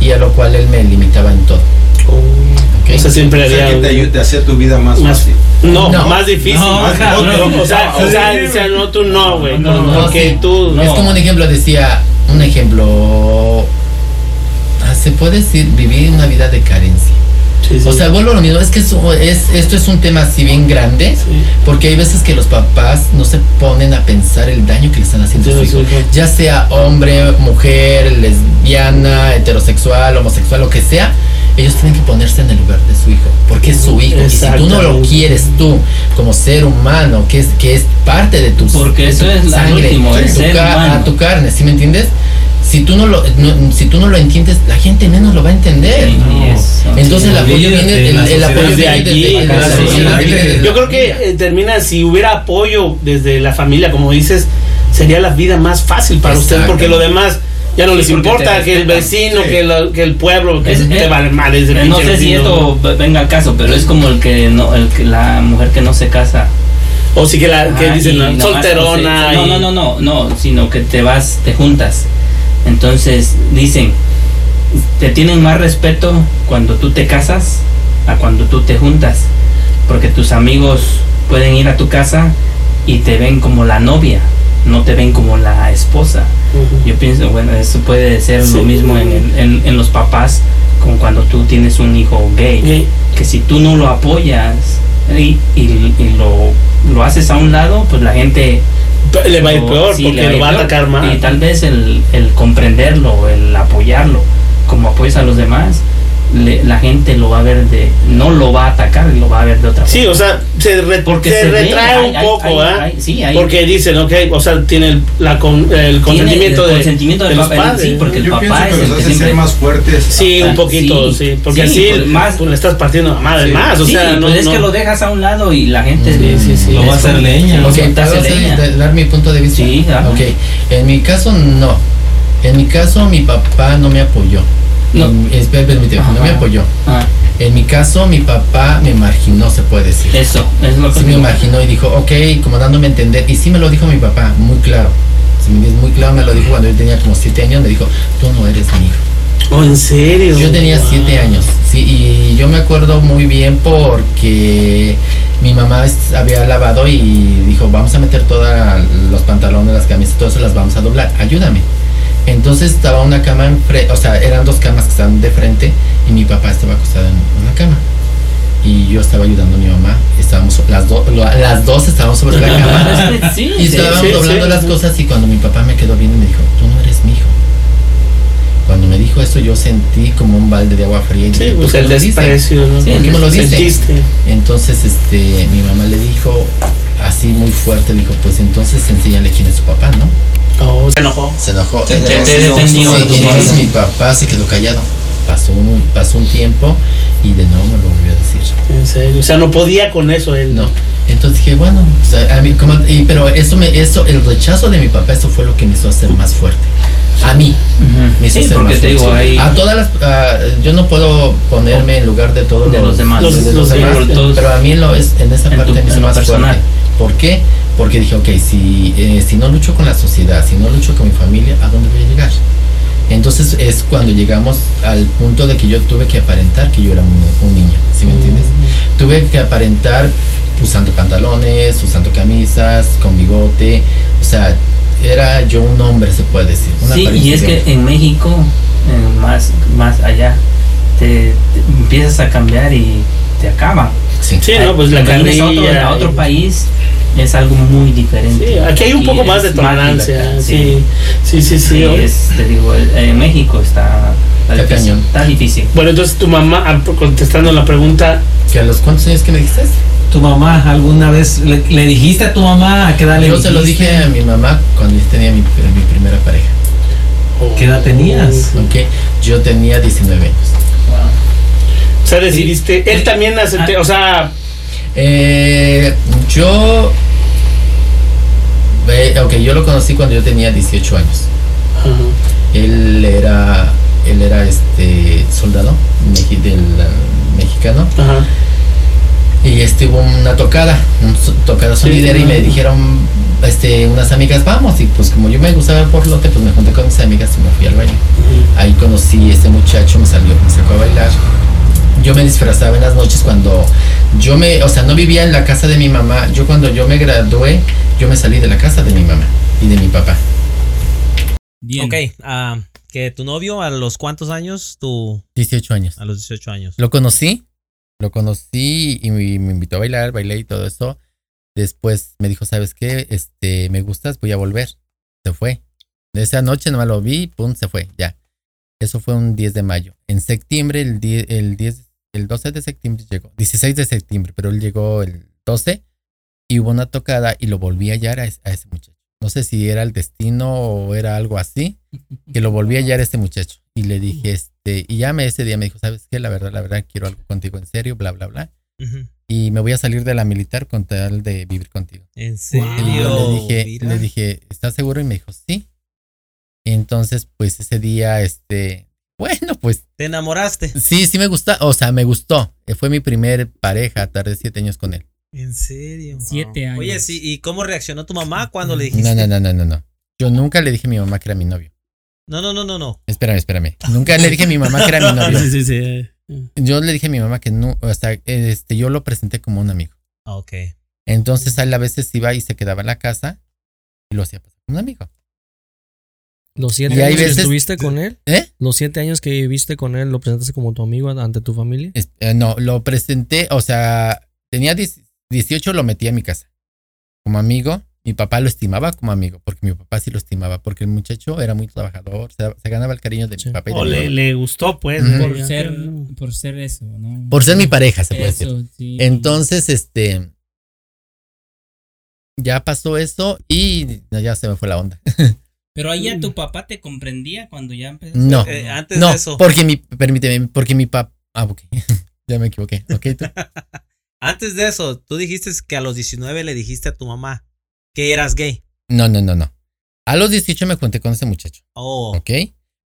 y a lo cual él me limitaba en todo. ¿ok? O sea, siempre O sea, que te ayude a hacer tu vida más más, fácil. no, No. más difícil. No, más cabrón. otro. O sea, o sea, o sea, no, tú no, güey. No, no, porque sí. tú. No. Es como un ejemplo, decía, un ejemplo, ah, se puede decir vivir una vida de carencia. Sí, sí. O sea, vuelvo a lo mismo, es que es, es- esto es un tema así bien grande, Sí. porque hay veces que los papás no se ponen a pensar el daño que le están haciendo a su hijo. Ya sea hombre, mujer, lesbiana, heterosexual, homosexual, lo que sea, ellos tienen que ponerse en el lugar de su hijo, porque es su hijo. Y si tú no lo quieres tú como ser humano, que es, que es parte de tu Porque de eso tu es lo último, el tu ser ca- humano. a tu carne, ¿sí me entiendes? Si tú no lo, no- si tú no lo entiendes, la gente menos lo va a entender. Sí, No. eso. Entonces el apoyo viene, el, el apoyo viene desde Yo creo que eh, termina, si hubiera apoyo desde la familia, como dices, sería la vida más fácil para Exacto. porque lo demás ya no Sí, les importa que el vecino, Sí. que, lo- que el pueblo, que Es- te vale mal ese No sé si esto venga al caso, pero es como el que no, el que la mujer que no se casa. O sí que, la, que dicen y ¿no? nomás solterona. no, no, no, no, no, sino que te vas, te juntas. Entonces dicen, te tienen más respeto cuando tú te casas a cuando tú te juntas, porque tus amigos pueden ir a tu casa y te ven como la novia, no te ven como la esposa. Yo pienso, bueno, eso puede ser Sí. lo mismo en, en, en los papás, como cuando tú tienes un hijo gay, Gay. que si tú no lo apoyas y, y- y lo, lo haces a un lado, pues la gente Le va a ir peor sí, porque le lo va a atacar más. Y tal vez el, el comprenderlo, el apoyarlo, como apoyas a los demás, le- la gente lo va a ver de, no lo va a atacar, lo va a ver de otra Sí, forma. o sea, se, re- Porque se se ve, retrae hay- un hay- poco, hay- ¿ah? hay- sí, hay- Porque dicen, ok, o sea, tiene el, la con- el Tiene consentimiento, el de, consentimiento de del los papá, padres. sí, porque el Yo pienso papá que es el los que hace ser más fuertes. Sí, un poquito, sí, sí, porque sí, así pues, más- pues, le estás partiendo la madre Sí. más, o sí, sea, no, pues es no- que lo dejas a un lado y la gente... Sí, sí, sí. Lo va a hacer leña. Lo Ok, te hace ¿puedo hacer- leña. de- dar mi punto de vista? Sí. Ok, en mi caso no. En mi caso mi papá no me apoyó. No. Espera, permíteme, no me Ajá. apoyó. Ah, En mi caso mi papá me marginó, se puede decir. eso, es lo que Sí me marginó y dijo, ok, como dándome a entender. Y sí me lo dijo mi papá, muy claro. Si me entiendes, muy claro me lo dijo cuando yo tenía como siete años. Me dijo, tú no eres mi hijo. Oh, en serio. Yo tenía Wow. siete años, sí, y yo me acuerdo muy bien porque mi mamá había lavado y dijo, vamos a meter todos los pantalones, las camisas, todo eso las vamos a doblar, ayúdame. Entonces estaba una cama, enfre- o sea, eran dos camas que estaban de frente y mi papá estaba acostado en una cama. Y yo estaba ayudando a mi mamá, estábamos, las, do- las dos estábamos sobre la cama. (laughs) Sí, Y estábamos sí, doblando sí. las cosas y cuando mi papá me quedó viendo me dijo, tú no eres mi hijo. Cuando me dijo eso yo sentí como un balde de agua fría y Sí, dije, ¿por pues el desprecio, ¿no? Sí, ¿Por qué me lo dice? Sentiste. Entonces este mi mamá le dijo así muy fuerte, dijo, pues entonces enséñale quién es su papá, ¿no? Oh, se enojó. Se enojó. Te- te- tu entonces mi papá se quedó callado. Pasó un, pasó un tiempo y de nuevo me lo volvió a decir. En serio. O sea, no podía con eso él. No. Entonces dije, bueno, o sea, a mí, como- y- pero eso me, eso, el rechazo de mi papá, eso fue lo que me hizo hacer más fuerte. A mí, me hizo Sí, ser porque más te digo, fuerte. hay- A todas las, ah, yo no puedo ponerme en lugar de todos De los demás. de Los- los demás, pero a mí en, lo es, en esa En parte tu- me hizo más personal. fuerte. ¿Por qué? Porque dije, ok, si, eh, si no lucho con la sociedad, si no lucho con mi familia, ¿a dónde voy a llegar? Entonces es cuando llegamos al punto de que yo tuve que aparentar que yo era un, un niño, ¿sí me entiendes? Tuve que aparentar usando pantalones, usando camisas, con bigote, o sea, era yo un hombre, se puede decir. una Sí, y es que en México, eh, más, más allá, te, te empiezas a cambiar y te acaba. Sí. Sí, no, pues la vienes a otro, carrilla. a otro país es algo muy diferente. Sí, aquí hay un poco más de tolerancia. Sí, sí, sí, sí. Sí, es, te digo, en México está, está, difícil, cañón. está difícil. Bueno, entonces tu mamá, ah, contestando la pregunta, ¿Que a los cuántos años que me dijiste? ¿Tu mamá alguna vez le, le dijiste a tu mamá a qué edad le Yo se lo dije a mi mamá cuando yo tenía mi, mi primera pareja. ¿Qué edad tenías? ¿ok? Yo tenía 19 años. O sea, decidiste, él también acepté, o sea, Eh, yo. eh, ok, yo lo conocí cuando yo tenía 18 años. ajá. Él era. Él era este soldado meji- del, ah, mexicano. Ajá. Y este hubo una tocada, tocada sonidera y me dijeron este, unas amigas, vamos. Y pues como yo me gustaba el porlote, pues me junté con mis amigas y me fui al baile. Ahí conocí a este muchacho, me salió, me sacó a bailar. Yo me disfrazaba en las noches cuando yo me, o sea, no vivía en la casa de mi mamá. Yo cuando yo me gradué, yo me salí de la casa de mi mamá y de mi papá. Bien. Ok, ah, que tu novio a los cuántos años, tú 18 años. a los 18 años. Lo conocí, lo conocí y me, me invitó a bailar, bailé y todo eso. Después me dijo, ¿sabes qué? Este, me gustas, voy a volver. Se fue. De esa noche nomás lo vi, pum, se fue, ya. Eso fue un 10 de mayo. En septiembre, el 10, el 10, el 12 de septiembre llegó. 16 de septiembre, pero él llegó el 12 y hubo una tocada y lo volví a hallar a, a ese muchacho. No sé si era el destino o era algo así, (laughs) que lo volví a hallar a este muchacho. Y le dije, este, y ya me ese día me dijo, ¿sabes qué? La verdad, la verdad, quiero algo contigo en serio, bla, bla, bla. Ujú. Y me voy a salir de la militar con tal de vivir contigo. ¿En serio? yo le dije, Mira. le dije, ¿estás seguro? Y me dijo, sí. Entonces, pues ese día, este, bueno, pues ¿Te enamoraste? sí, sí me gusta, o sea, me gustó. Eh, Fue mi primer pareja, tardé siete años con él. ¿En serio? Siete años. Oye, sí, ¿y cómo reaccionó tu mamá cuando le dijiste? No, no, no, no, no, no. Yo nunca le dije a mi mamá que era mi novio. No, no, no, no, no. Espérame, espérame. Nunca le dije a mi mamá que era mi (laughs) novio. Sí, sí, sí. Yo le dije a mi mamá que no, o sea, este, yo lo presenté como un amigo. Ah, Ok. Entonces él a veces iba y se quedaba en la casa y lo hacía pasar como un amigo. Los siete años veces- que estuviste con él, ¿Eh? los siete años que viviste con él, lo presentaste como tu amigo ante tu familia. Es- eh, no, lo presenté, o sea, tenía 10 18, lo metí a mi casa como amigo. Mi papá lo estimaba como amigo, porque mi papá sí lo estimaba, porque el muchacho era muy trabajador, se, se ganaba el cariño de Sí. mi papá y de O mi le, gustó, pues. Por ser, por ser eso, ¿no? Por ser mi pareja, se puede decir. Sí. Entonces, este, ya pasó eso y ya se me fue la onda. (laughs) Pero ahí a tu papá te comprendía cuando ya empezaste. No, Eh, antes no, de eso, porque mi, permíteme, porque mi papá, ah, ok, (laughs) ya me equivoqué, ok, tú. (laughs) antes de eso, tú dijiste que a los 19 le dijiste a tu mamá que eras gay. No, no, no, no. A los 18 me junté con ese muchacho, Oh, ok.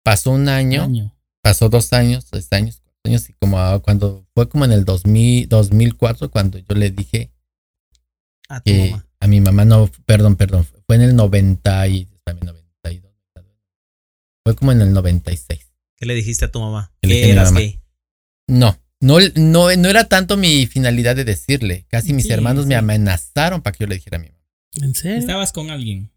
Pasó un año, Año. pasó dos años, tres años, cuatro años, y como a- cuando fue como en el 2000, 2004, cuando yo le dije a tu que mamá. a mi mamá, no, perdón, perdón, fue en el 90 y, espérame, 92, fue como en el 96. ¿Qué le dijiste a tu mamá? Que eras mamá. gay. No, no, no, no era tanto mi finalidad de decirle, casi mis Sí, hermanos me amenazaron para que yo le dijera a mi mamá. ¿En serio? Estabas con alguien.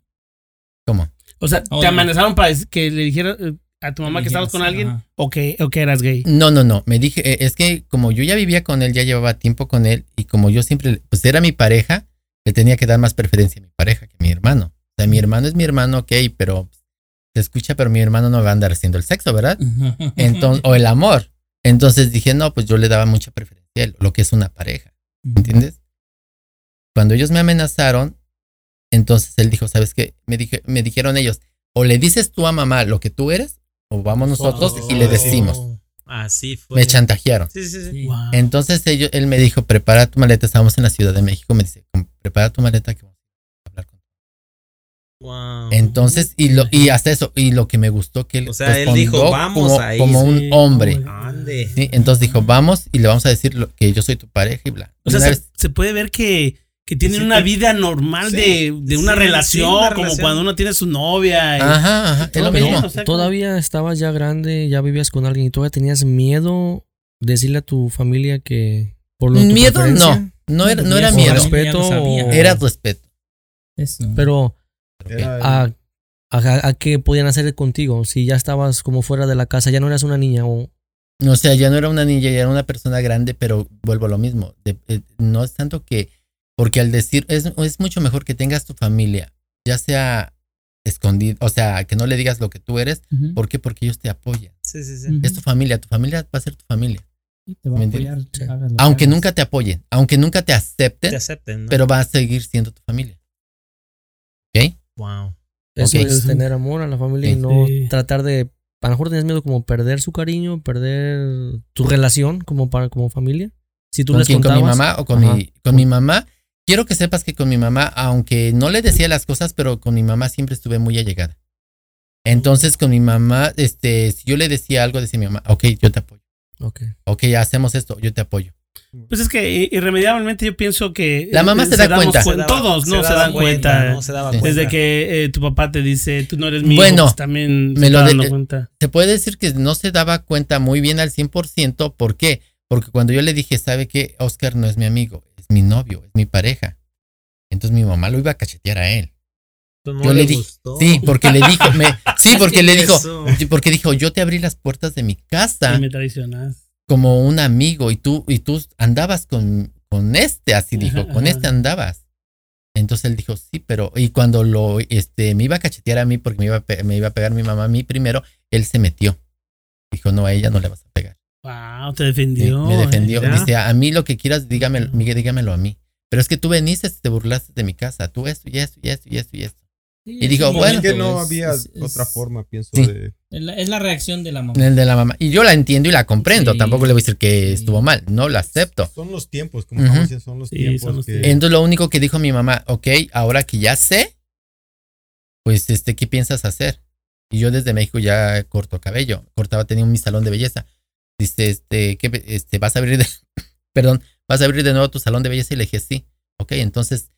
¿Cómo? O sea, Oh, ¿te no. amenazaron para que le dijera eh, a tu mamá que estabas con alguien Ajá. o que, o que eras gay? No, no, no. Me dije, eh, es que como yo ya vivía con él, ya llevaba tiempo con él, y como yo siempre, pues era mi pareja, le tenía que dar más preferencia a mi pareja que a mi hermano. O sea, mi hermano es mi hermano, ok, pero se escucha, pero mi hermano no va a andar haciendo el sexo, ¿verdad? Entonces, o el amor. Entonces dije, no, pues yo le daba mucha preferencia a lo que es una pareja, ¿entiendes? Cuando ellos me amenazaron, entonces él dijo, ¿sabes qué? Me, dije, me dijeron ellos, o le dices tú a mamá lo que tú eres, o vamos nosotros y le decimos. Así fue. Me chantajearon. Sí, sí, sí. Wow. Entonces ellos, él me dijo, prepara tu maleta, estábamos en la Ciudad de México, me dice, "Com- prepara tu maleta que vamos a hablar con Wow. Entonces, y lo, y hasta eso, y lo que me gustó que él O sea, él respondió dijo, "Vamos como, ahí", como un sí, hombre. hombre. Ande. ¿sí? Entonces dijo, vamos y le vamos a decir lo- que yo soy tu pareja y bla. O sea, se, puede ver que, que tienen Sí, una vida normal Sí, de, de una sí, relación, sí, una como relación. cuando uno tiene su novia. y- ajá, ajá, es lo mismo. bien, o sea, Todavía estabas ya grande, ya vivías con alguien y todavía tenías miedo decirle a tu familia que por lo tu Miedo no, no era, no era miedo, respeto, o- era respeto. Eso. pero Era el- a, a, a qué podían hacer contigo si ya estabas como fuera de la casa, ya no eras una niña o O sea, ya no era una niña, ya era una persona grande, pero vuelvo a lo mismo. De- eh, no es tanto que, porque al decir, es, es mucho mejor que tengas tu familia, ya sea escondido, o sea, que no le digas lo que tú eres. Ujú. ¿Por qué? Porque ellos te apoyan. Sí, sí, sí. Ujú. Es tu familia, tu familia va a ser tu familia. Aunque nunca te apoyen, aunque nunca te acepten, Te acepten, ¿no? pero va a seguir siendo tu familia. Wow. eso es tener amor a la familia y Sí. no Sí. tratar de a lo mejor tienes miedo como perder su cariño, perder tu relación como para como familia. Si tú ¿Con les quién? ¿Con mi mamá o con Ajá. mi, con mi mamá? Quiero que sepas que con mi mamá, aunque no le decía las cosas, pero con mi mamá siempre estuve muy allegada. Entonces, con mi mamá, este, si yo le decía algo, decía mi mamá, ok, yo te apoyo. Ok. Ok, hacemos esto, yo te apoyo. Pues es que irremediablemente yo pienso que... La mamá eh, se da cuenta. cuen- Todos no se, dan cuenta. No se daba Sí. cuenta. Desde que eh, tu papá te dice, tú no eres mío, Bueno, pues también me se lo de- cuenta. Se puede decir que no se daba cuenta muy bien al 100%. ¿Por qué? Porque cuando yo le dije, ¿sabe qué? Oscar no es mi amigo, es mi novio, es mi pareja. Entonces mi mamá lo iba a cachetear a él. Tú no yo le le dije, gustó. sí, porque le dijo, me, sí, (laughs) porque le dijo, Eso. porque dijo, yo te abrí las puertas de mi casa. Y me traicionas. Como un amigo y tú y tú andabas con, con este, así dijo, con ajá. este andabas. Entonces él dijo, sí, pero y cuando lo este me iba a cachetear a mí porque me iba a, me iba a pegar mi mamá a mí primero, él se metió. Dijo, "No, a ella no le vas a pegar." Wow, te Sí, defendió. me defendió. ¿ya? Dice, "A mí lo que quieras, dígame, Miguel, dígamelo a mí." Pero es que tú veniste, te burlaste de mi casa, tú esto y esto y esto y esto y esto. Sí, Y digo, un bueno, Es que momento, no es- había es- es- otra forma, pienso, Sí. de... Es la, la reacción de la mamá. El de la mamá. Y yo la entiendo y la comprendo. Sí, Tampoco le voy a decir que sí. estuvo mal. No lo acepto. Son los tiempos, como estamos diciendo, son los Sí, tiempos son los que... tiempos. Entonces lo único que dijo mi mamá, ok, ahora que ya sé, pues este, ¿qué piensas hacer? Y yo desde México ya corto cabello, cortaba, tenía mi salón de belleza. Dice, este, ¿qué, este, vas a abrir de, (coughs) perdón, vas a abrir de nuevo tu salón de belleza y le dije, sí. Ok, entonces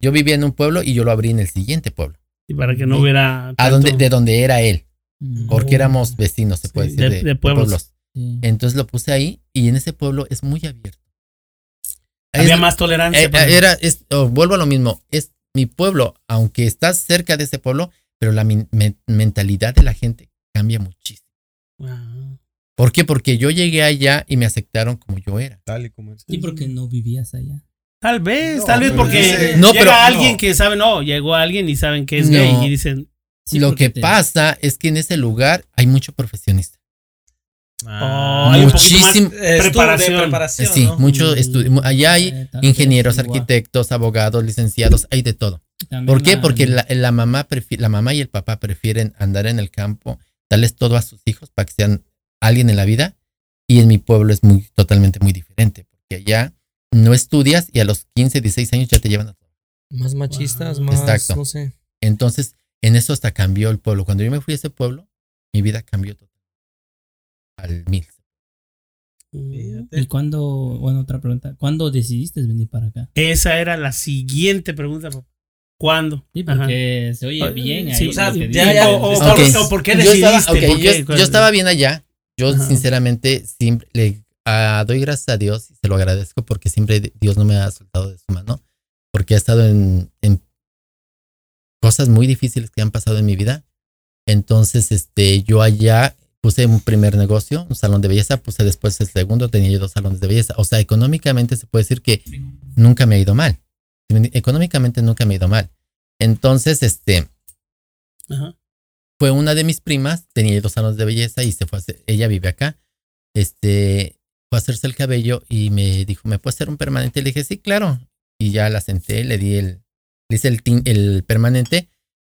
yo vivía en un pueblo y yo lo abrí en el siguiente pueblo, Y para que no hubiera. a donde, de donde era él, Mm. porque éramos vecinos, se puede Sí, decir, de- de, de pueblos. Sí. Entonces lo puse ahí y en ese pueblo es muy abierto. Había Es- más tolerancia. Eh, eh, era, es, oh, vuelvo a lo mismo, es mi pueblo, aunque estás cerca de ese pueblo, pero la me- mentalidad de la gente cambia muchísimo. Wow. ¿Por qué? Porque yo llegué allá y me aceptaron como yo era. Tal y como es. Sí, porque no vivías allá. Tal vez, No, tal vez pero porque dice- No, llega pero- alguien no. que sabe, no, llegó alguien y saben que es No. gay y dicen, Sí, lo que te- pasa es que en ese lugar hay mucho profesionista. oh, Estuvo de preparación. preparación, sí, ¿no? mucho Mm. estudio. Allá hay Eh, ingenieros, arquitectos, abogados, licenciados, hay de todo. También ¿Por qué? la- Porque la, la mamá prefi- la mamá y el papá prefieren andar en el campo, darles todo a sus hijos para que sean alguien en la vida. Y en mi pueblo es muy totalmente muy diferente, porque allá no estudias y a los 15, 16 años ya te llevan a todo. Más machistas, Wow. más, Exacto. no sé. Entonces, en eso hasta cambió el pueblo. Cuando yo me fui a ese pueblo, mi vida cambió totalmente. Al mil. ¿Y cuándo, bueno, otra pregunta, ¿cuándo decidiste venir para acá? Esa era la siguiente pregunta. papá. ¿Cuándo? Sí, Ajá. porque se oye bien ahí. Sí, lo o sea, ya- o- por- o por qué Yo estaba- decidiste? ok, ¿Por yo, qué? yo estaba bien allá. Yo, Ajá. sinceramente, siempre le ah, doy gracias a Dios y se lo agradezco porque siempre Dios no me ha soltado de su mano. Porque ha estado en, en cosas muy difíciles que han pasado en mi vida. Entonces, este, yo allá puse un primer negocio, un salón de belleza, puse después el segundo, tenía yo dos salones de belleza. O sea, económicamente se puede decir que nunca me ha ido mal. Económicamente nunca me ha ido mal. Entonces, este, Ajá. fue una de mis primas, tenía dos salones de belleza y se fue a hacer- ella vive acá. Este, fue a hacerse el cabello y me dijo, ¿me puedes hacer un permanente? Le dije, sí, claro. Y ya la senté, le di el, le hice el, tin- el permanente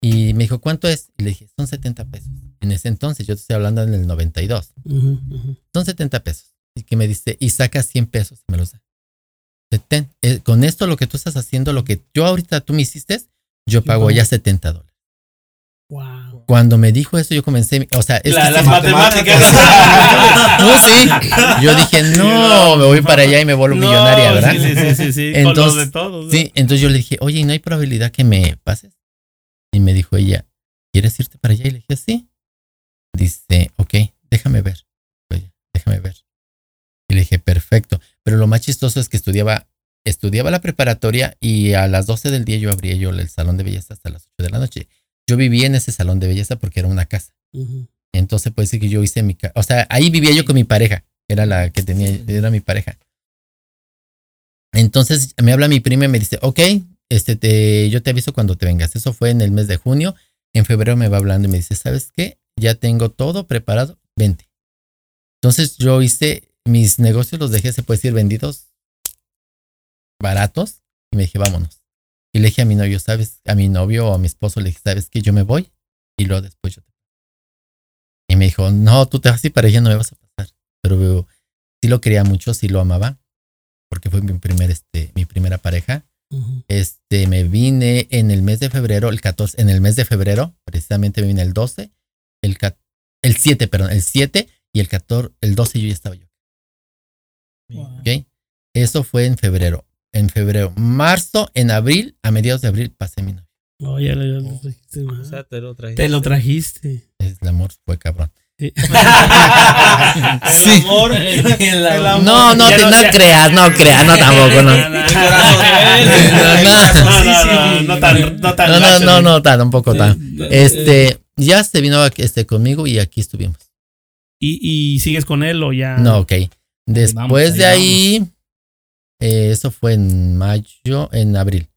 y me dijo, ¿cuánto es? Y le dije, son 70 pesos. En ese entonces, yo te estoy hablando en el 92. Ujú, ujú. Son 70 pesos. Y que me dice, y saca 100 pesos, me los da. Eh, con esto lo que tú estás haciendo, lo que yo ahorita tú me hiciste, yo pago ya 70 dólares. Cuando me dijo eso, yo comencé, o sea, es La- que las sí- matemáticas. No, (laughs) sí. Yo dije, no, me voy para allá y me vuelvo No, millonaria, ¿verdad? Sí, sí, sí, sí, con Entonces, los de todos. ¿no? Sí, entonces yo le dije, oye, ¿y no hay probabilidad que me pases? Y me dijo ella, ¿quieres irte para allá? Y le dije, sí. Dice, ok, déjame ver. Oye, déjame ver. Y le dije, perfecto. Pero lo más chistoso es que estudiaba, estudiaba la preparatoria y a las 12 del día yo abría yo el salón de belleza hasta las 8 de la noche. Yo vivía en ese salón de belleza porque era una casa. Entonces puede decir que yo hice mi casa. O sea, ahí vivía yo con mi pareja. Era la que tenía, era mi pareja. Entonces me habla mi prima y me dice, ok, este te, yo te aviso cuando te vengas. Eso fue en el mes de junio. En febrero me va hablando y me dice, ¿sabes qué? Ya tengo todo preparado, vente. Entonces yo hice mis negocios, los dejé, se puede decir, vendidos baratos. Y me dije, vámonos. Y le dije a mi novio, ¿sabes? A mi novio o a mi esposo le dije, ¿sabes qué? Yo me voy y luego después yo te y me dijo, no, tú te vas y para ella no me vas a pasar. Pero sí lo quería mucho, sí lo amaba, porque fue mi, primer, este, mi primera pareja. Este, me vine en el mes de febrero, el 14, en el mes de febrero, precisamente me vine el 12, el, el 7, perdón, el 7 y el 14, el 12 yo ya estaba yo. ¿Ok? Eso fue en febrero. En febrero, marzo, en abril, a mediados de abril pasé mi novio. Oh, ya lo- ya lo trajiste, O sea, te lo trajiste. Te lo trajiste. El amor fue cabrón. Sí. Sí. El amor. El amor. No, no, te, no creas, no creas, no tampoco, no. No, no, no, no tan, no tan No, no, no, no, tan, un poco tan. Este, ya se vino este, conmigo y aquí estuvimos. ¿Y, ¿Y sigues con él o ya? No, ok. Después vamos, de ahí, eh, eso fue en mayo, en abril.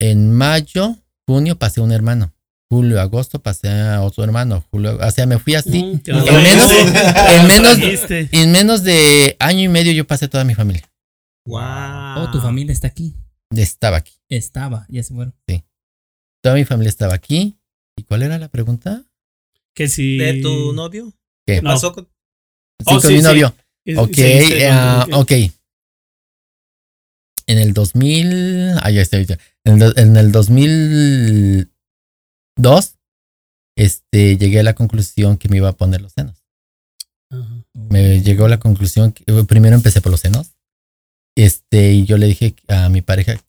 En mayo, junio pasé a un hermano. Julio, agosto pasé a otro hermano. Julio, o sea, me fui así. Mm, En menos- en menos- Trajiste. En menos de año y medio yo pasé toda mi familia. Wow. Oh, tu familia está aquí. Estaba aquí. Estaba, ya se fueron. Toda mi familia estaba aquí. ¿Y cuál era la pregunta? Que si. ¿De tu novio? ¿Qué? ¿Qué No. pasó con.? Sí, Oh, con sí, mi sí. novio. Ok, seguiste ah, con- ok. En el 2000, ah, ya estoy. En, el, en el 2002, este, llegué a la conclusión que me iba a poner los senos. Me llegó a la conclusión que eh, primero empecé por los senos. Este, y yo le dije a mi pareja que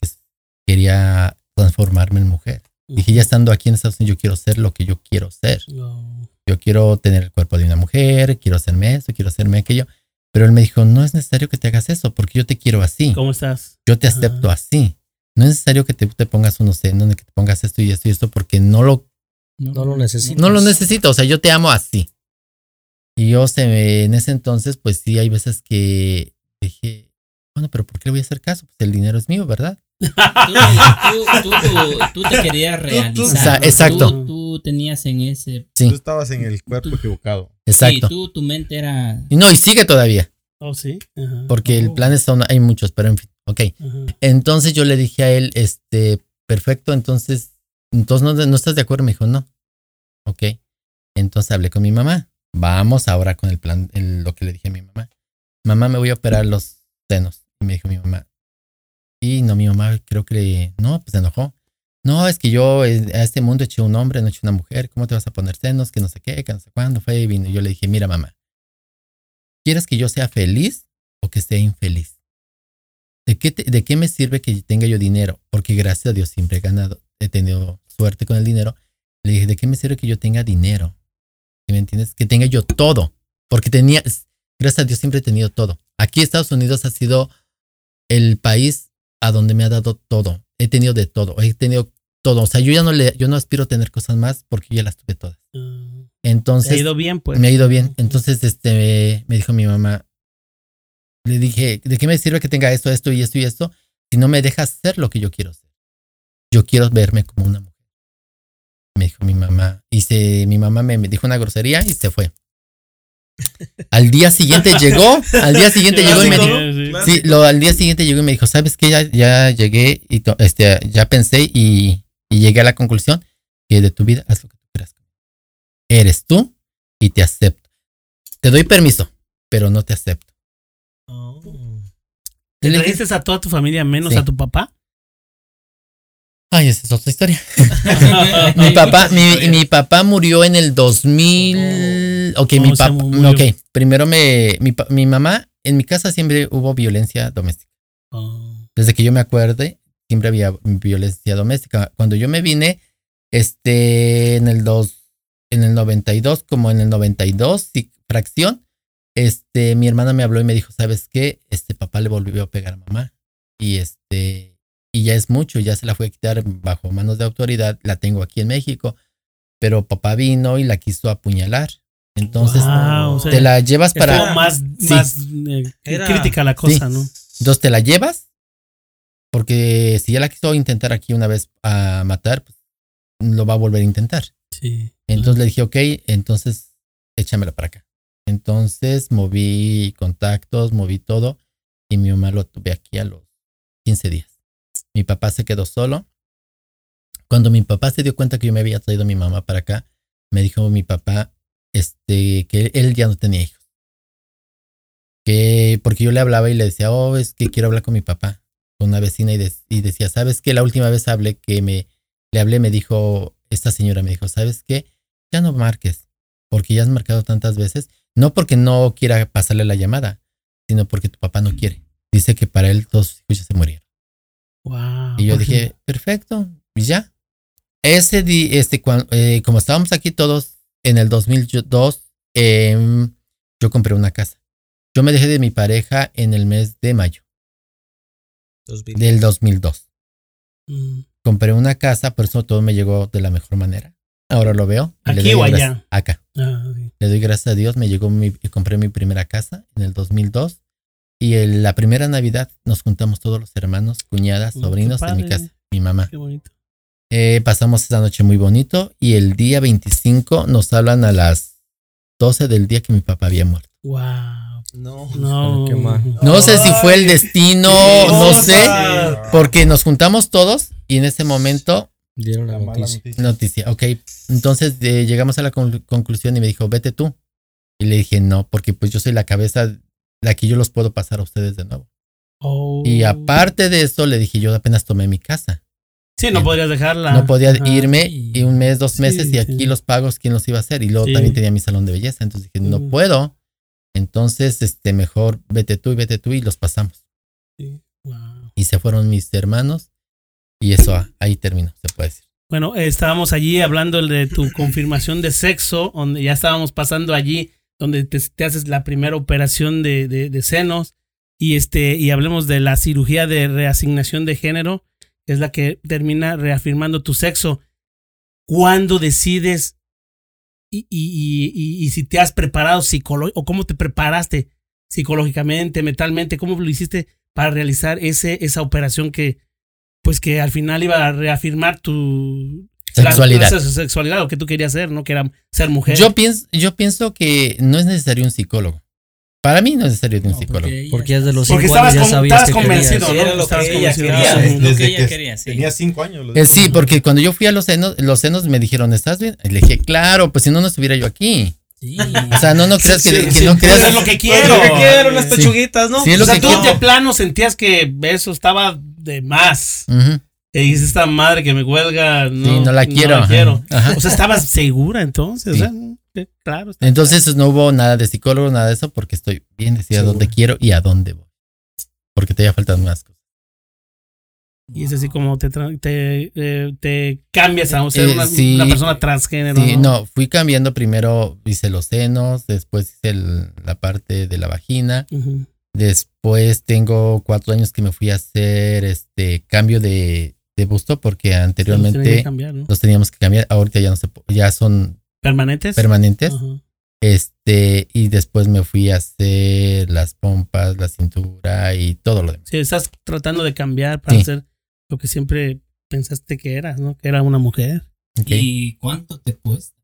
quería transformarme en mujer. Dije, ya estando aquí en Estados Unidos, yo quiero ser lo que yo quiero ser. No. Yo quiero tener el cuerpo de una mujer, quiero hacerme esto, quiero hacerme aquello. Pero él me dijo, no es necesario que te hagas eso, porque yo te quiero así. ¿Cómo estás? Yo te acepto así. No es necesario que te, te pongas unos senos, que te pongas esto y esto y esto, porque no lo, No lo necesito. no lo necesito. O sea, yo te amo así. Y yo se me, en ese entonces, pues sí, hay veces que dije, bueno, pero ¿por qué le voy a hacer caso? Pues el dinero es mío, ¿verdad? (laughs) Tú, tú, tú, tú- tú te querías realizar. O sea, ¿no? exacto. Tú, tú tenías en ese. Sí, Tú estabas en el cuerpo equivocado. Exacto. Sí, tú, tu mente era. Y no, y sigue todavía, Oh, sí. Ajá. porque el plan son, hay muchos, pero en fin, ok. Ajá. Entonces yo le dije a él, este, perfecto, entonces, entonces no, no estás de acuerdo, me dijo, no. Ok. Entonces hablé con mi mamá. Vamos ahora con el plan, el- lo que le dije a mi mamá. Mamá, me voy a operar los senos. Y me dijo mi mamá. Y no, mi mamá creo que, no, pues se enojó. No, es que yo eh, a este mundo eché un hombre, no eché una mujer. ¿Cómo te vas a poner senos? Que no sé qué, que no sé cuándo. Fue y vino. Yo le dije, mira mamá, ¿quieres que yo sea feliz o que sea infeliz? ¿De qué, ¿De qué me sirve que tenga yo dinero? Porque gracias a Dios siempre he ganado, he tenido suerte con el dinero. Le dije, ¿de qué me sirve que yo tenga dinero? ¿Sí ¿Me entiendes? Que tenga yo todo. Porque tenía, gracias a Dios siempre he tenido todo. Aquí Estados Unidos ha sido el país a donde me ha dado todo. He tenido de todo. He tenido todo. O sea, yo ya no le, yo no aspiro a tener cosas más porque yo ya las tuve todas. Ah, Entonces, ¿Te ha ido bien, pues? me ha ido bien. Entonces, este, me, me dijo mi mamá, le dije, ¿de qué me sirve que tenga esto, esto y esto y esto si no me dejas ser lo que yo quiero ser? Yo quiero verme como una mujer. Me dijo mi mamá, y se, mi mamá me, me dijo una grosería y se fue. (laughs) Al día siguiente llegó, al día siguiente llegó y me dijo, Sí, lo, al día siguiente llegó y me dijo, ¿sabes qué? Ya, ya llegué y to- este, ya pensé y, y llegué a la conclusión que de tu vida haz lo que tú quieras. Eres tú y te acepto. Te doy permiso, pero no te acepto. Oh. Y le ¿Trajiste a toda tu familia menos Sí. a tu papá? Ay, esa es otra historia. (laughs) mi papá, mi, mi papá murió en el 2000. Ok, Oh, mi se papá. Ok, primero me. Mi, mi mamá, en mi casa siempre hubo violencia doméstica. Oh. Desde que yo me acuerde, siempre había violencia doméstica. Cuando yo me vine, este, en el dos, en el 92, como en el 92, y fracción, este, mi hermana me habló y me dijo, ¿sabes qué? Este papá le volvió a pegar a mamá. Y este, y ya es mucho, ya se la fue a quitar bajo manos de autoridad, la tengo aquí en México, pero papá vino y la quiso apuñalar. Entonces, Wow, o sea, te la llevas para... Más, Sí. más eh, Era- crítica la cosa, Sí. ¿no? Entonces te la llevas, porque si ya la quiso intentar aquí una vez a matar, pues, lo va a volver a intentar. Sí. Entonces le dije, ok, entonces échamela para acá. Entonces moví contactos, moví todo, y mi mamá lo tuve aquí a los 15 días. Mi papá se quedó solo. Cuando mi papá se dio cuenta que yo me había traído a mi mamá para acá, me dijo mi papá este, que él ya no tenía hijos. Que, porque yo le hablaba y le decía, oh, es que quiero hablar con mi papá, con una vecina, y, de- y decía, ¿sabes qué? La última vez hablé que me, le hablé, me dijo, esta señora me dijo, ¿sabes qué? Ya no marques, porque ya has marcado tantas veces, no porque no quiera pasarle la llamada, sino porque tu papá no quiere. Dice que para él todos sus hijos ya se murieron. Wow. Y yo dije, perfecto, y ya. Ese día, este, cuan- eh, como estábamos aquí todos en el 2002, em, yo compré una casa. Yo me dejé de mi pareja en el mes de mayo 2000. del 2002. Mm. Compré una casa, por eso todo me llegó de la mejor manera. Ahora lo veo. ¿Aquí o allá? Acá. Ah. Le doy gracias a Dios. Me llegó mi, y compré mi primera casa en el 2002. Y en la primera Navidad nos juntamos todos los hermanos, cuñadas, Mm, sobrinos en mi casa. Mi mamá. Qué bonito. Eh, pasamos esa noche muy bonito. Y el día 25 nos hablan a las 12 del día que mi papá había muerto. Wow. No. No. Qué mal. No sé si fue el destino, no sé. Porque nos juntamos todos y en ese momento Dieron la noticia. noticia. Noticia, ok. Entonces eh, llegamos a la con- conclusión y me dijo, vete tú. Y le dije, no, porque pues yo soy la cabeza, la que yo los puedo pasar a ustedes de nuevo. Oh. Y aparte de eso, le dije, yo apenas tomé mi casa. Sí, no podrías dejarla. No podía Ajá. irme y un mes, dos Sí, meses y sí. aquí los pagos, ¿quién los iba a hacer? Y luego Sí. también tenía mi salón de belleza. Entonces dije, no Mm. puedo. Entonces, este, mejor vete tú y vete tú y los pasamos. Sí. Wow. Y se fueron mis hermanos y eso ah, ahí terminó, se puede decir. Bueno, eh, estábamos allí hablando de tu confirmación de sexo, donde ya estábamos pasando allí, donde te, te haces la primera operación de, de- de senos, y este, y hablemos de la cirugía de reasignación de género, que es la que termina reafirmando tu sexo. ¿Cuándo decides y, y, y, y- si te has preparado psicológicamente, o cómo te preparaste psicológicamente, mentalmente, cómo lo hiciste para realizar ese, esa operación que, pues que al final iba a reafirmar tu Sexualidad. la- sexualidad, lo que tú querías ser, ¿no? Que era ser mujer. Yo pienso, yo pienso que no es necesario un psicólogo. Para mí no es necesario un No, psicólogo. porque Porque ya de los Porque cinco años estabas, ya con- sabías estabas que querías. convencido, ¿no? era lo que Estabas ella convencido. quería. Es que Desde ella que quería, sí. tenía cinco años. lo Eh, sí, porque cuando yo fui a los senos, los senos me dijeron, ¿estás bien? Y le dije, claro, pues si no, no estuviera yo aquí. Sí. O sea, no, no creas que, sí, que sí, no creas. Eso es lo que Es quiero. lo que quiero, Sí. pechuguitas, ¿no? Sí, es O sea, que tú quiero. de plano sentías que eso estaba de más. Y dices, esta madre que me huelga, no, Sí, no la quiero. la quiero. Ajá. O sea, estabas segura entonces. Sí. O sea, claro. está- Entonces no hubo nada de psicólogo, nada de eso, porque estoy bien decidida a dónde quiero y a dónde voy. Porque todavía faltan más cosas. Y es así como te, te, eh, te cambias a ser Eh, una, sí. una persona transgénero. Sí, no, fui cambiando primero, hice los senos, después hice el- la parte de la vagina. Después tengo cuatro años que me fui a hacer este cambio de, de busto porque anteriormente cambiar, ¿no? los teníamos que cambiar. Ahorita ya no se ya son ¿Permanentes? permanentes. Este, y después me fui a hacer las pompas, la cintura y todo lo demás. Sí, estás tratando de cambiar para Sí. ser lo que siempre pensaste que eras, ¿no? Que era una mujer. ¿Y cuánto te cuesta?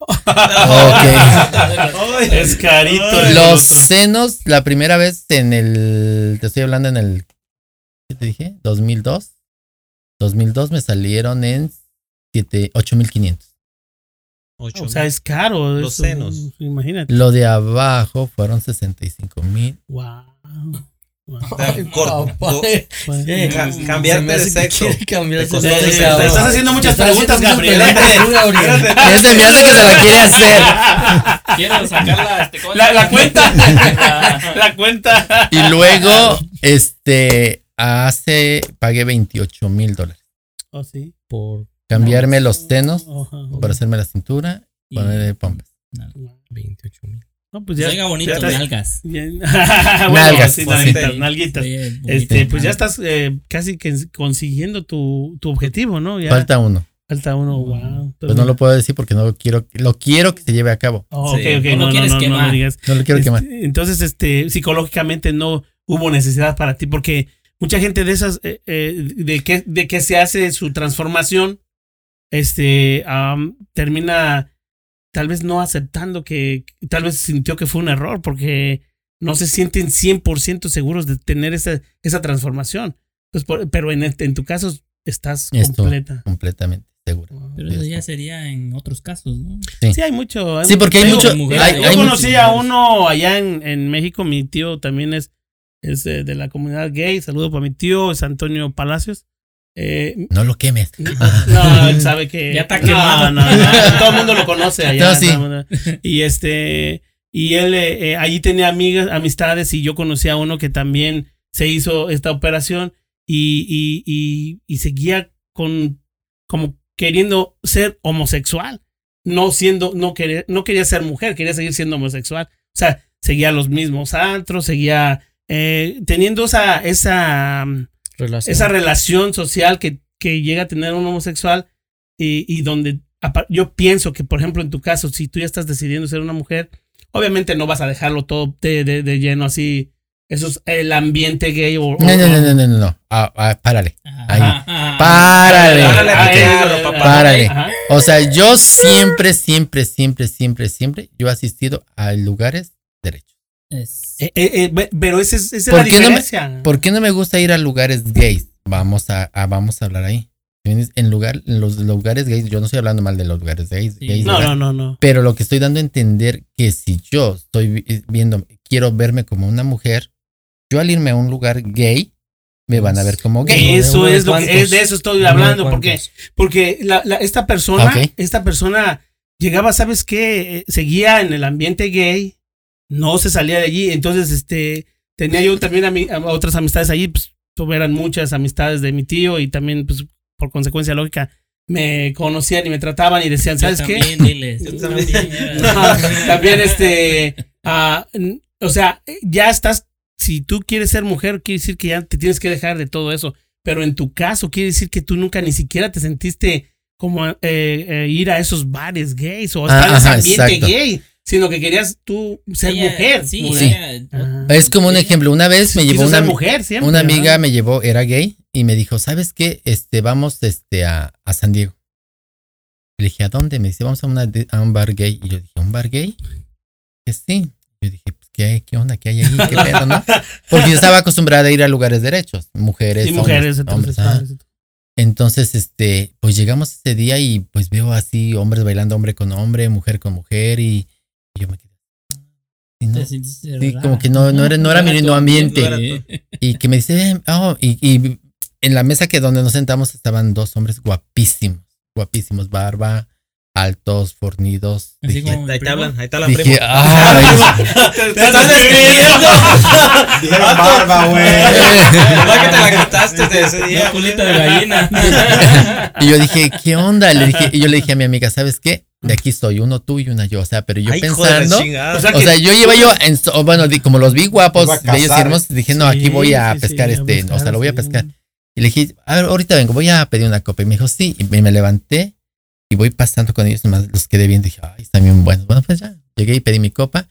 Ok. (laughs) Es carito. Los senos, la primera vez en el, te estoy hablando en el, ¿qué te dije? 2002. 2002 me salieron en 7, 8500. Ocho O sea, es caro. Los eso, senos. Imagínate. Lo de abajo fueron 65 mil. Wow. Wow. Cor- co- Eh, Ca- se cambiarte de sexo. de. Te estás haciendo muchas Estás preguntas, Gabriel. Gabriel. Ese me hace que se la quiere hacer. Quiero sacarla. Este, ¿cómo se La, la cuenta. (laughs) la cuenta. Y luego, este, hace, pagué 28 mil dólares. Oh, sí. Por Cambiarme los senos para hacerme la cintura, Y- ponerle pompas. Nalgas. 28 mil. No, pues ya. oiga bonito, ya- nalgas. Bien. (laughs) Nalgas, Nalgas, sí, pues, nalguitas, sí. bonito, Este, pues ya estás eh, casi que consiguiendo tu, tu objetivo, ¿no? Ya Falta uno. falta uno, wow. Pues no lo puedo decir porque no lo quiero, lo quiero que se lleve a cabo. Oh, ok, Sí. ok, No lo no, no, quieres no, no, quemar. digas. No lo quiero Este, quemar. Entonces, este, psicológicamente no hubo necesidad para ti, porque mucha gente de esas, eh, eh, de, que, de que se hace su transformación, este, termina tal vez no aceptando que, tal vez sintió que fue un error, porque no se sienten 100% seguros de tener esa, esa transformación. Pues, por- pero en, este- en tu caso estás Esto. completa. Completamente seguro. Pero eso ya sería en otros casos, ¿no? Sí, hay mucho. Sí, porque hay mucho. hay- yo hay conocí mucho- a uno allá en, en México, mi tío también es, es eh, de la comunidad gay. Saludo para mi tío, es Antonio Palacios. Eh, No lo quemes. (laughs) no, él sabe que. Ya está no, quemado. no, no, todo el mundo lo conoce allá. Sí. mundo. Y este. Y él eh, eh, allí tenía amigas, amistades, y yo conocí a uno que también se hizo esta operación y, y, y, y seguía con como queriendo ser homosexual. No siendo, no quería, no quería ser mujer, quería seguir siendo homosexual. O sea, seguía los mismos antros, seguía eh, teniendo esa, esa, Relación. esa relación social que, que llega a tener un homosexual y, y donde yo pienso que, por ejemplo, en tu caso, si tú ya estás decidiendo ser una mujer, obviamente no vas a dejarlo todo de, de, de lleno así. Eso es el ambiente gay o... No, no, no, no, no, no. no. Ah, ah, párale. Ahí. Párale. Párale. Párale. Ajá. O sea, yo siempre, siempre, siempre, siempre, siempre, yo he asistido a lugares derechos. Es- Eh, eh, eh, pero esa es, esa es ¿Por la qué no me- diferencia. ¿Por qué no me gusta ir a lugares gays? Vamos a, a- vamos a hablar ahí. En lugar, en los lugares gays, yo no estoy hablando mal de los lugares gays. Sí. gays, no, ¿verdad? no, no, no. Pero lo que estoy dando a entender que si yo estoy vi- viendo, quiero verme como una mujer, yo al irme a un lugar gay, me van a ver como gay. Eso es lo que es, de eso estoy hablando, porque. Porque la, la- esta persona, esta persona llegaba, ¿sabes qué? Seguía en el ambiente gay, no se salía de allí. Entonces, este, tenía yo también a mi- a otras amistades allí, pues tuve- eran muchas amistades de mi tío y también, pues, por consecuencia lógica, me conocían y me trataban y decían, ¿sabes Yo qué? también, diles. Yo Yo también. (laughs) este, ah, o sea, ya estás, si tú quieres ser mujer, quiere decir que ya te tienes que dejar de todo eso, pero en tu caso quiere decir que tú nunca ni siquiera te sentiste como eh, eh, ir a esos bares gays o estar Ah, en ese ambiente exacto. gay, sino que querías tú ser Ella- mujer. Sí, mujer. ella- Ah. Es como un ejemplo. Una vez me llevó una, ser mujer siempre, una amiga, ¿verdad? me llevó, era gay, y me dijo, ¿sabes qué? Este, vamos este, a, a San Diego. Le dije, ¿a dónde? Me dice, vamos a, una, a un bar gay. Y yo dije, ¿un bar gay? Que sí. Yo dije, pues, ¿qué, ¿qué onda? ¿Qué hay ahí? ¿Qué (laughs) pedo, no? Porque yo estaba acostumbrada a ir a lugares derechos. Mujeres, Sí, mujeres, hombres, hombres. Entonces, este, pues llegamos ese día y pues veo así hombres bailando hombre con hombre, mujer con mujer y, y yo me quedé. y no, te sentiste Sí, como que no- no era- no era mi mismo ambiente. y que me dice, "Eh, oh", y, y en la mesa que donde nos sentamos estaban dos hombres guapísimos, guapísimos, barba, altos, fornidos. Así Dije, como- Ahí te hablan, ahí está la dije, prima. "Ay". (laughs) Te estás (laughs) barba, güey. (laughs) ¿Verdad que te la quitaste de ese Una día? culita de gallina. y yo dije, ¿qué onda? Le dije, y yo le dije a mi amiga, ¿sabes qué? De aquí estoy, uno tú y una yo. O sea, pero yo Ay, pensando. O sea, O sea, yo iba yo, en, bueno, como los vi guapos, a de ellos hermosos, dije, no, aquí voy a sí, pescar sí, a este, o buscar, sea, lo voy a sí. pescar. Y le dije, a ver, ahorita vengo, voy a pedir una copa. Y me dijo, sí, y me, me levanté y voy pasando con ellos, nomás los quedé bien, dije, ay, están bien buenos. Bueno, pues ya, llegué y pedí mi copa.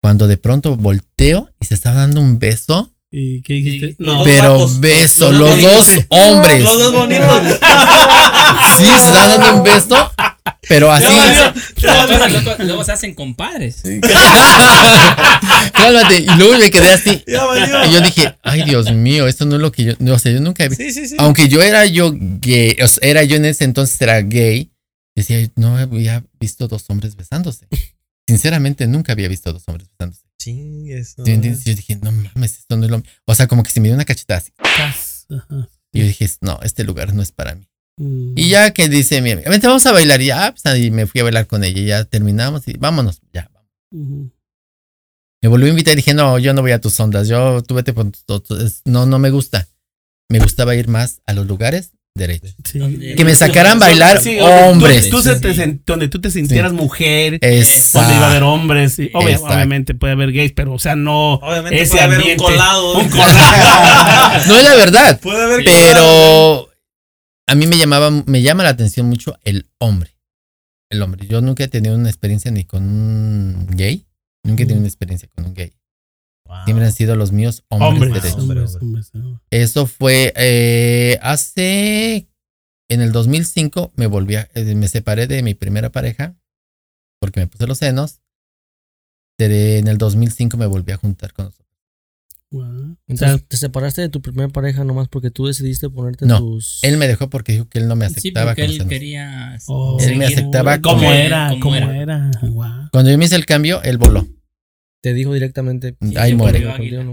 Cuando de pronto volteo y se estaba dando un beso, ¿Y qué dijiste? No, Dos pero beso, los dos los dos hombres. Los dos bonitos. (laughs) Sí, se estaban dando un beso, pero así. Luego, luego se hacen compadres. (laughs) Cálmate. Y luego me quedé así. Y yo dije, ay, Dios mío, esto no es lo que yo, no, o sea, yo nunca vi. Sí, sí, sí. Aunque yo era yo gay, o sea, era yo en ese entonces era gay, yo Decía, no había visto dos hombres besándose. Sinceramente, nunca había visto dos hombres besándose. Ching, eso. ¿Sí entiendes? Yo dije, no mames, esto no es lo mío. O sea, como que se me dio una cachetada así. Y yo dije, no, este lugar no es para mí. Y ya que dice mi amiga, vente, vamos a bailar. Y ya, pues, ahí me fui a bailar con ella. Y ya terminamos y vámonos. Ya. Me volvió a invitar y dije, no, yo no voy a tus ondas. Yo, tú vete No, no me gusta. Me gustaba ir más a los lugares derechos. Sí. Que me sacaran bailar Sí, donde hombres. Tú, tú se te sen- donde tú te sintieras mujer, Esa- donde iba a haber hombres. y Exacto. obviamente puede haber gays, pero o sea, no. Obviamente ese puede haber un ambiente- colado. Un colado. (laughs) No es la verdad. Puede haber Pero a mí me llamaba, me llama la atención mucho el hombre. El hombre. Yo nunca he tenido una experiencia ni con un gay. Nunca he tenido una experiencia con un gay. Wow. Siempre han sido los míos hombres, hombres, derechos. hombres, hombres, hombres. Eso fue eh, hace. En el 2005 me volví a- eh, me separé de mi primera pareja porque me puse los senos. En el 2005 me volví a juntar con nosotros. Wow. Entonces, te separaste de tu primera pareja nomás porque tú decidiste ponerte No, tus. Él me dejó porque dijo que él no me Sí, aceptaba porque con los él quería. Oh. Él me aceptaba ¿Cómo como- era? como ¿Cómo era. era? Wow. Cuando yo me hice el cambio, él voló. Te dijo directamente. Sí, Ahí muere.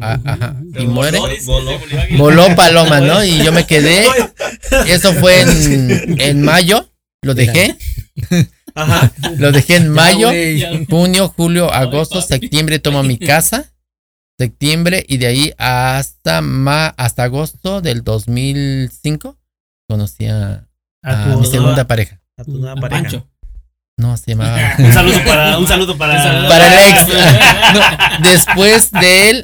Ah, ajá. Y Voló, muere. voló. Voló paloma, ¿no? Y yo me quedé. (laughs) Eso fue en, en mayo. Lo dejé. Ajá. Lo dejé en mayo, junio, julio, agosto, septiembre. Tomo mi casa. Septiembre y de ahí hasta ma, hasta agosto del 2005 conocí a, A a tu- mi segunda pareja. A tu nueva A pareja. Pancho. No, se llamaba. (laughs) Un saludo para. Un saludo para. Para el ex. (laughs) No, después de él,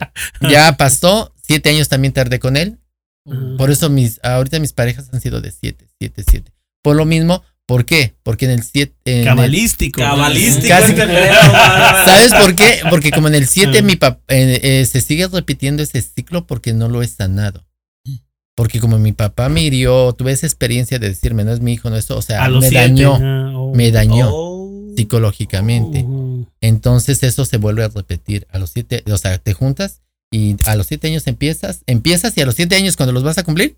ya pasó. Siete años también tardé con él. Por eso mis, ahorita mis parejas han sido de siete, siete, siete. Por lo mismo, ¿por qué? Porque en el siete. en el- Cabalístico. Cabalístico. Casi- este ¿Sabes por qué? Porque como en el 7 mi pap- eh, eh, se sigue repitiendo ese ciclo porque no lo he sanado. Porque como mi papá me hirió, tuve esa experiencia de decirme, no es mi hijo, no es eso, o sea, A los me siete. dañó, Ah, oh. me dañó Oh. psicológicamente. Ujú. Entonces eso se vuelve a repetir a los siete, o sea, te juntas y a los siete años empiezas, empiezas y a los siete años cuando los vas a cumplir,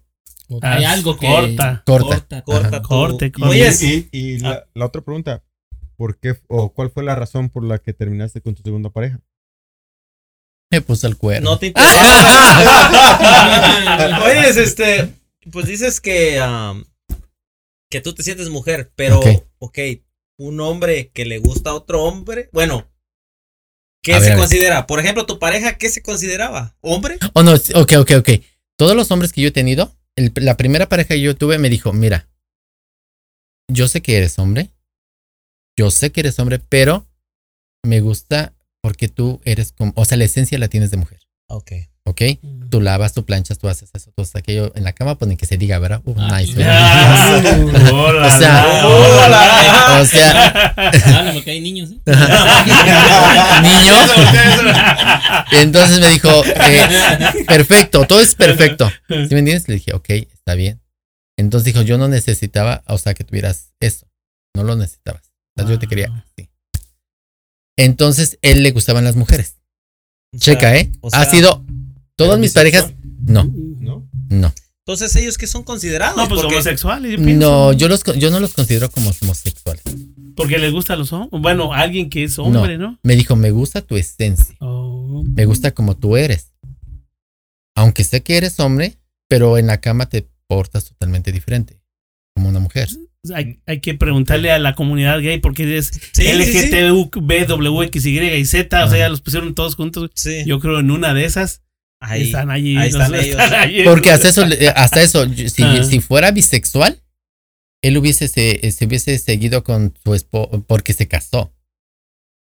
Hay Ah, algo que. Corta. corta. Corta tu- Corte, corte. Oye, y, y la, la otra pregunta, ¿por qué o cuál fue la razón por la que terminaste con tu segunda pareja? Me puso el cuerno. no te (laughs) interesa. Oye, este, pues dices que, um, que tú te sientes mujer, pero, Ok. ok, un hombre que le gusta a otro hombre, bueno, ¿qué A se ver, considera? Por ejemplo, tu pareja, ¿qué se consideraba? ¿Hombre? Oh, no, ok, ok, ok. Todos los hombres que yo he tenido, la primera pareja que yo tuve me dijo, mira, yo sé que eres hombre, yo sé que eres hombre, pero me gusta porque tú eres como, o sea, la esencia la tienes de mujer, Ok. ¿Ok? Tú lavas, tú planchas, tú haces eso, tú haces aquello en la cama, pues ni que se diga, ¿verdad? Uh, nice, ¿verdad? (laughs) Ah, hola, O sea, hola. O sea, Habla porque hay niños, ¿eh? (laughs) niño. Entonces me dijo, eh, perfecto, todo es perfecto. ¿Sí me entiendes? Le dije, ok, está bien. Entonces dijo, yo no necesitaba, o sea, que tuvieras eso. No lo necesitabas. O sea, yo te quería así. Entonces, él le gustaban las mujeres. O sea, Checa, ¿eh? o ha sido, todas ¿era mis parejas, no, ¿No? no. Entonces, ¿ellos qué son considerados? No, pues Porque- homosexuales. yo pienso. No, yo, los, yo no los considero como homosexuales. Porque les gustan los hombres. Bueno, alguien que es hombre, ¿no? Me dijo, me gusta tu esencia. Oh. Me gusta como tú eres. Aunque sé que eres hombre, pero en la cama te portas totalmente diferente. Como una mujer. Hay, hay que preguntarle a la comunidad gay porque es Sí, sí, sí. Y, Z, o sea, ya los pusieron todos juntos. Sí. Yo creo en una de esas Ahí, están allí. ahí están ellos. allí. Porque hasta eso, eh, hasta eso, yo- si, fuera bisexual, él hubiese se, se hubiese seguido con su esposo porque se casó.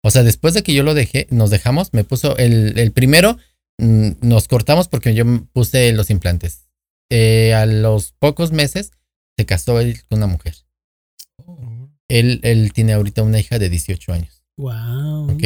O sea, después de que yo lo dejé, nos dejamos, me puso el, el primero, mm, nos cortamos porque yo puse los implantes. Eh, a los pocos meses se casó él con una mujer. Él, él tiene ahorita una hija de 18 años, Wow. ¿ok?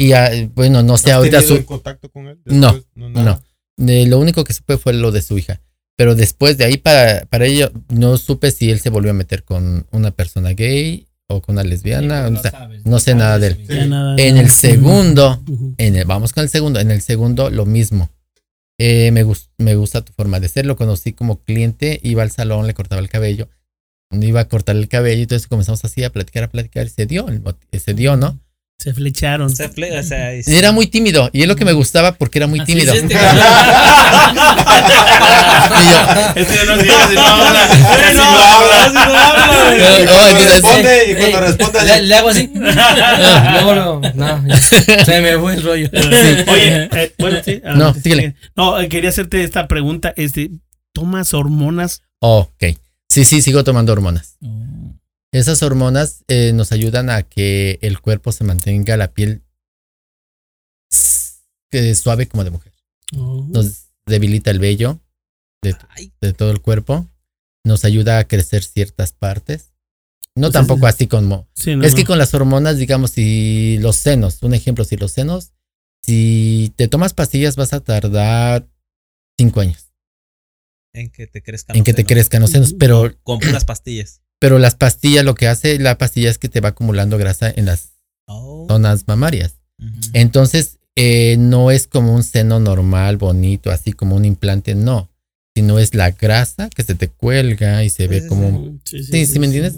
Y ah, bueno, no sé, ¿Has ahorita su, en contacto con él? No, nada. De lo único que supe fue lo de su hija. Pero después de ahí, para, para ello, no supe si él se volvió a meter con una persona gay o con una lesbiana. o sea, no sé nada de él. Nada, En nada. el segundo, en el, vamos con el segundo. En el segundo, lo mismo. Eh, me, gus- me gusta tu forma de ser. Lo conocí como cliente, iba al salón, le cortaba el cabello. iba a cortar el cabello y entonces comenzamos así a platicar, a platicar y se dio, se dio, ¿no? Se flecharon. Se fle- o sea, y- Era muy tímido y es lo que me gustaba porque era muy Así tímido. es este (laughs) Este no no. Sí, (laughs) no sí, no. No, no, le, hago así. (laughs) Luego, no, no, ya. se me fue el rollo. Oye, eh, bueno, sí. ah, No, sí, síguele. No, eh, quería hacerte esta pregunta. Este, ¿Tomas hormonas? ok. Sí, sí, sigo tomando hormonas. Oh. Esas hormonas eh, nos ayudan a que el cuerpo se mantenga la piel eh, suave como de mujer. Nos debilita el vello de, todo el cuerpo. Nos ayuda a crecer ciertas partes. No Pues tampoco es- así como... Sí, no, es que no. con las hormonas, digamos, si los senos, un ejemplo, si los senos, si te tomas pastillas vas a tardar cinco años en que te crezcan. en los que te senos. crezcan los senos, pero, Con puras pastillas. Pero las pastillas, lo que hace la pastilla es que te va acumulando grasa en las Oh. zonas mamarias. Entonces, eh, no es como un seno normal, bonito, así como un implante, no. Sino es la grasa que se te cuelga y se ve como... Sí, Sí, sí, ¿me entiendes?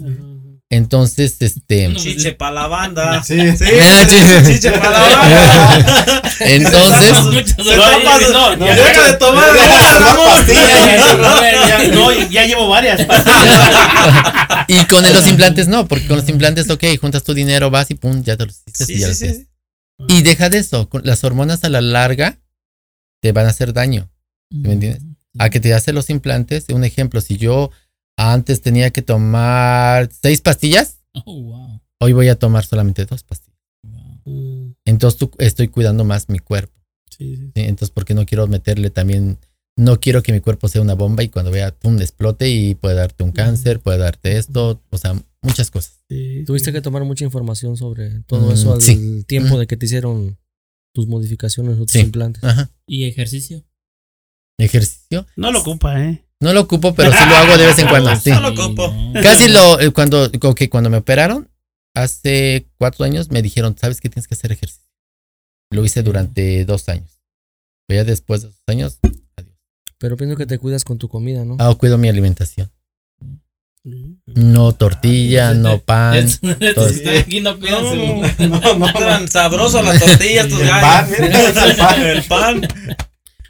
Entonces, este... Chiche para la banda. (laughs) Sí. sí. Ah, sí. Chiche para la banda. (laughs) Entonces, (laughs) Se no, ya- Deja de tomar. Ya, no, ya llevo varias. y con los implantes no, porque con los implantes, ok, juntas tu dinero, vas y pum, ya te los hiciste Sí, y ya sí, los sí. tienes. Y deja de eso, las hormonas a la larga te van a hacer daño. ¿Me entiendes? A que te hacen los implantes, un ejemplo, si yo antes tenía que tomar seis pastillas, Oh, wow. hoy voy a tomar solamente dos pastillas. wow. Entonces tú- estoy cuidando más mi cuerpo. Sí, sí. ¿sí? Entonces, porque no quiero meterle también, no quiero que mi cuerpo sea una bomba y cuando vea, pum, explote y puede darte un cáncer, puede darte esto, o sea, muchas cosas. sí. Tuviste que tomar mucha información sobre todo Mm, eso al sí. tiempo Mm. de que te hicieron tus modificaciones o tus Sí. implantes. Ajá. ¿Y ejercicio? Ejercicio. No lo ocupa, ¿eh? No lo ocupo, pero sí lo hago de vez en cuando. (laughs) Sí. Solo copo. no. Casi lo, eh, cuando, ok, cuando me operaron, hace cuatro años, me dijeron, ¿sabes qué tienes que hacer ejercicio? Lo hice durante dos años. Pero ya después de dos años, adiós. Pero pienso que te cuidas con tu comida, ¿no? Ah, cuido mi alimentación. No tortilla, no pan. Aquí (laughs) no No, no, Tan sabrosos las tortillas, tus El gallos. el (laughs) pan. El pan.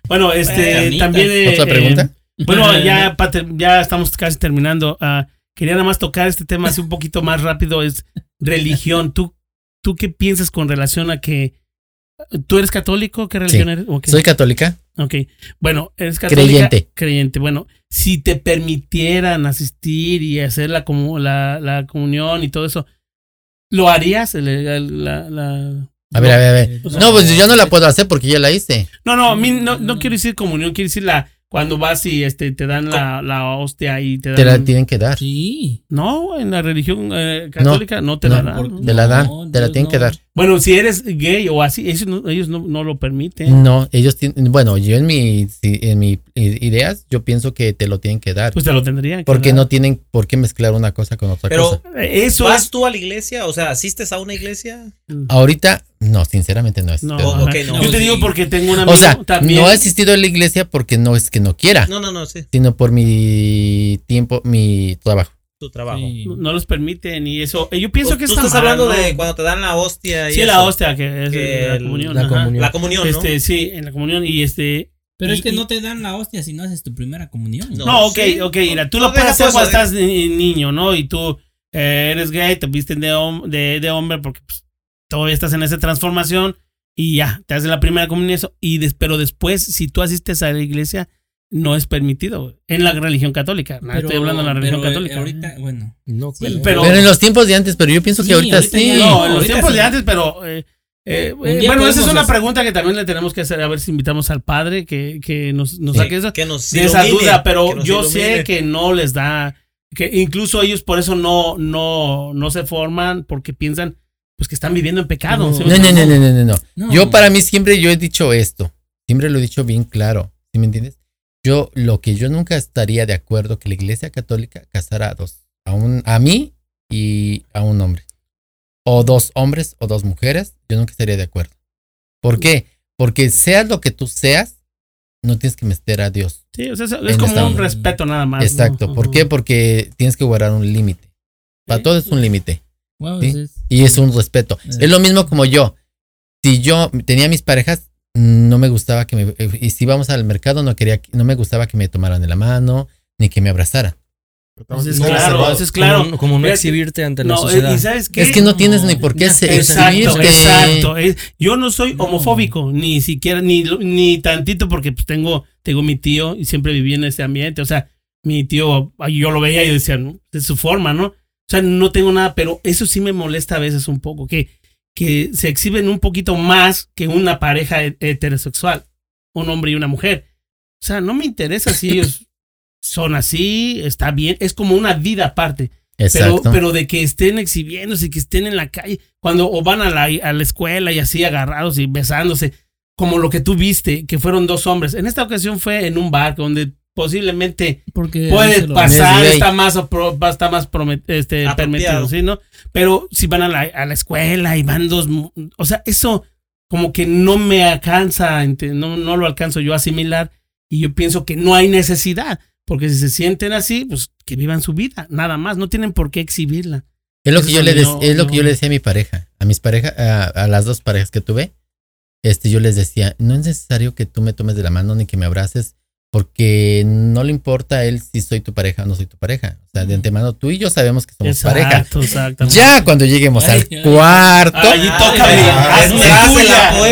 Bueno, este, también. eh, ¿Otra pregunta? Bueno, (laughs) ya, ya estamos casi terminando. Ah, quería nada más tocar este tema así un poquito más rápido. Es religión. ¿Tú, ¿Tú qué piensas con relación a que. ¿Tú eres católico? ¿Qué religión eres? Soy católica. Ok. Bueno, eres católica. Creyente. Creyente. Bueno, si te permitieran asistir y hacer la, comu- la, la comunión y todo eso, ¿lo harías? La- la- A ver, a ver, a ver. O sea, No, pues yo no la puedo hacer porque ya la hice. No, no, a mí no, no quiero decir comunión, quiero decir la cuando vas y este te dan la, la hostia y te dan. Te la tienen que dar. Sí. No, en la religión eh, católica no, te la no, dan. por- ¿no? Te la dan, No, te la tienen que no. dar. Bueno, si eres gay o así, ellos no, ellos no, no lo permiten. No, ellos tienen, bueno, yo en mi, en mi ideas, yo pienso que te lo tienen que dar. Pues te lo tendrían que Porque dar. no tienen por qué mezclar una cosa con otra Pero- cosa. Eh, Eso ¿Vas es. tú a la iglesia? O sea, ¿asistes a una iglesia? Ahorita, no, sinceramente no es. No, ajá. ok, no, Yo te digo porque tengo un amigo o sea, también. no he asistido a la iglesia porque no es que no quiera, No, no, no, sí. sino por mi tiempo, mi trabajo. Tu trabajo. Sí. no, no los permiten y eso. Yo pienso que Tú está estás mal, hablando ¿no? de cuando te dan la hostia y Sí, eso. la hostia, que es Que la comunión. la ajá. comunión. La comunión, ¿no? Este, sí, en la comunión y este. Pero Y- es que y- no te dan la hostia si no haces tu primera comunión. No. No, ok, sí. ok, mira, tú No, lo puedes hacer cuando estás ni- niño, ¿no? Y tú eh, eres gay, te visten de, hom- de, de hombre porque pues, todavía estás en esa transformación y ya, te haces la primera comunión y eso. Y des- pero después, si tú asistes a la iglesia, no es permitido en la religión católica. No Pero- estoy hablando de la religión pero, eh, católica. Ahorita, bueno. No, Sí, creo. pero- Pero en los tiempos de antes, pero yo pienso que Sí, ahorita, ahorita sí. No, en los tiempos sí. de antes, pero... eh, eh, bueno, esa es una hacer- pregunta que también le tenemos que hacer, a ver si invitamos al padre que, que nos, nos saque eso Que nos de esa ilumine, duda, pero que nos yo ilumine. sé que no les da, que incluso ellos por eso no, no, no se forman porque piensan pues que están viviendo en pecado. No. no, no, no, no. No. Yo para mí siempre yo he dicho esto. Siempre lo he dicho bien claro. ¿Sí me entiendes? Yo lo que yo nunca estaría de acuerdo que la Iglesia Católica casara a dos, a un a mí y a un hombre. O dos hombres o dos mujeres, yo nunca estaría de acuerdo. ¿Por qué? Porque seas lo que tú seas, no tienes que meter a Dios. Sí, o sea, es, como un onda. respeto nada más. ¿no? Exacto. ¿Por qué? Porque tienes que guardar un límite. Para Sí. todo es un límite. Wow, Sí. ese es- Y es un respeto. Es lo mismo como yo. Si yo tenía mis parejas, no me gustaba que me. Y si íbamos al mercado, no quería, no me gustaba que me tomaran de la mano, ni que me abrazaran. Pues es No, claro, reservado. eso es claro. Como, como no exhibirte ante la No, eh, sociedad. y sabes qué? Es que no tienes ni por qué Exacto, exhibirte. exacto. Yo no soy No. homofóbico, ni siquiera, ni, ni tantito, porque pues tengo, tengo mi tío y siempre viví en ese ambiente. O sea, mi tío, yo lo veía y decía, ¿no? de su forma, ¿no? O sea, no tengo nada, pero eso sí me molesta a veces un poco, que, que se exhiben un poquito más que una pareja he- heterosexual, un hombre y una mujer. O sea, no me interesa si (laughs) ellos son así, está bien, es como una vida aparte. Pero, pero de que estén exhibiéndose, que estén en la calle, cuando o van a la, a la escuela y así agarrados y besándose, como lo que tú viste, que fueron dos hombres. En esta ocasión fue en un bar donde posiblemente Porque puede pasar, está más, va- está más promet- este, Apropiado. permitido, ¿sí, no? Pero si van a la, a la escuela y van dos, mu- o sea, eso como que no me alcanza, no, no lo alcanzo yo a asimilar y yo pienso que no hay necesidad, porque si se sienten así, pues que vivan su vida, nada más, no tienen por qué exhibirla. Es lo que yo le no- es lo que yo le decía a mi pareja, a mis parejas, a, a las dos parejas que tuve, este, yo les decía, no es necesario que tú me tomes de la mano ni que me abraces, porque no le importa a él si soy tu pareja o no soy tu pareja. O sea, de antemano tú y yo sabemos que somos pareja. Exacto, exactamente. Ya cuando lleguemos Ay, al ay. cuarto, Allí toca.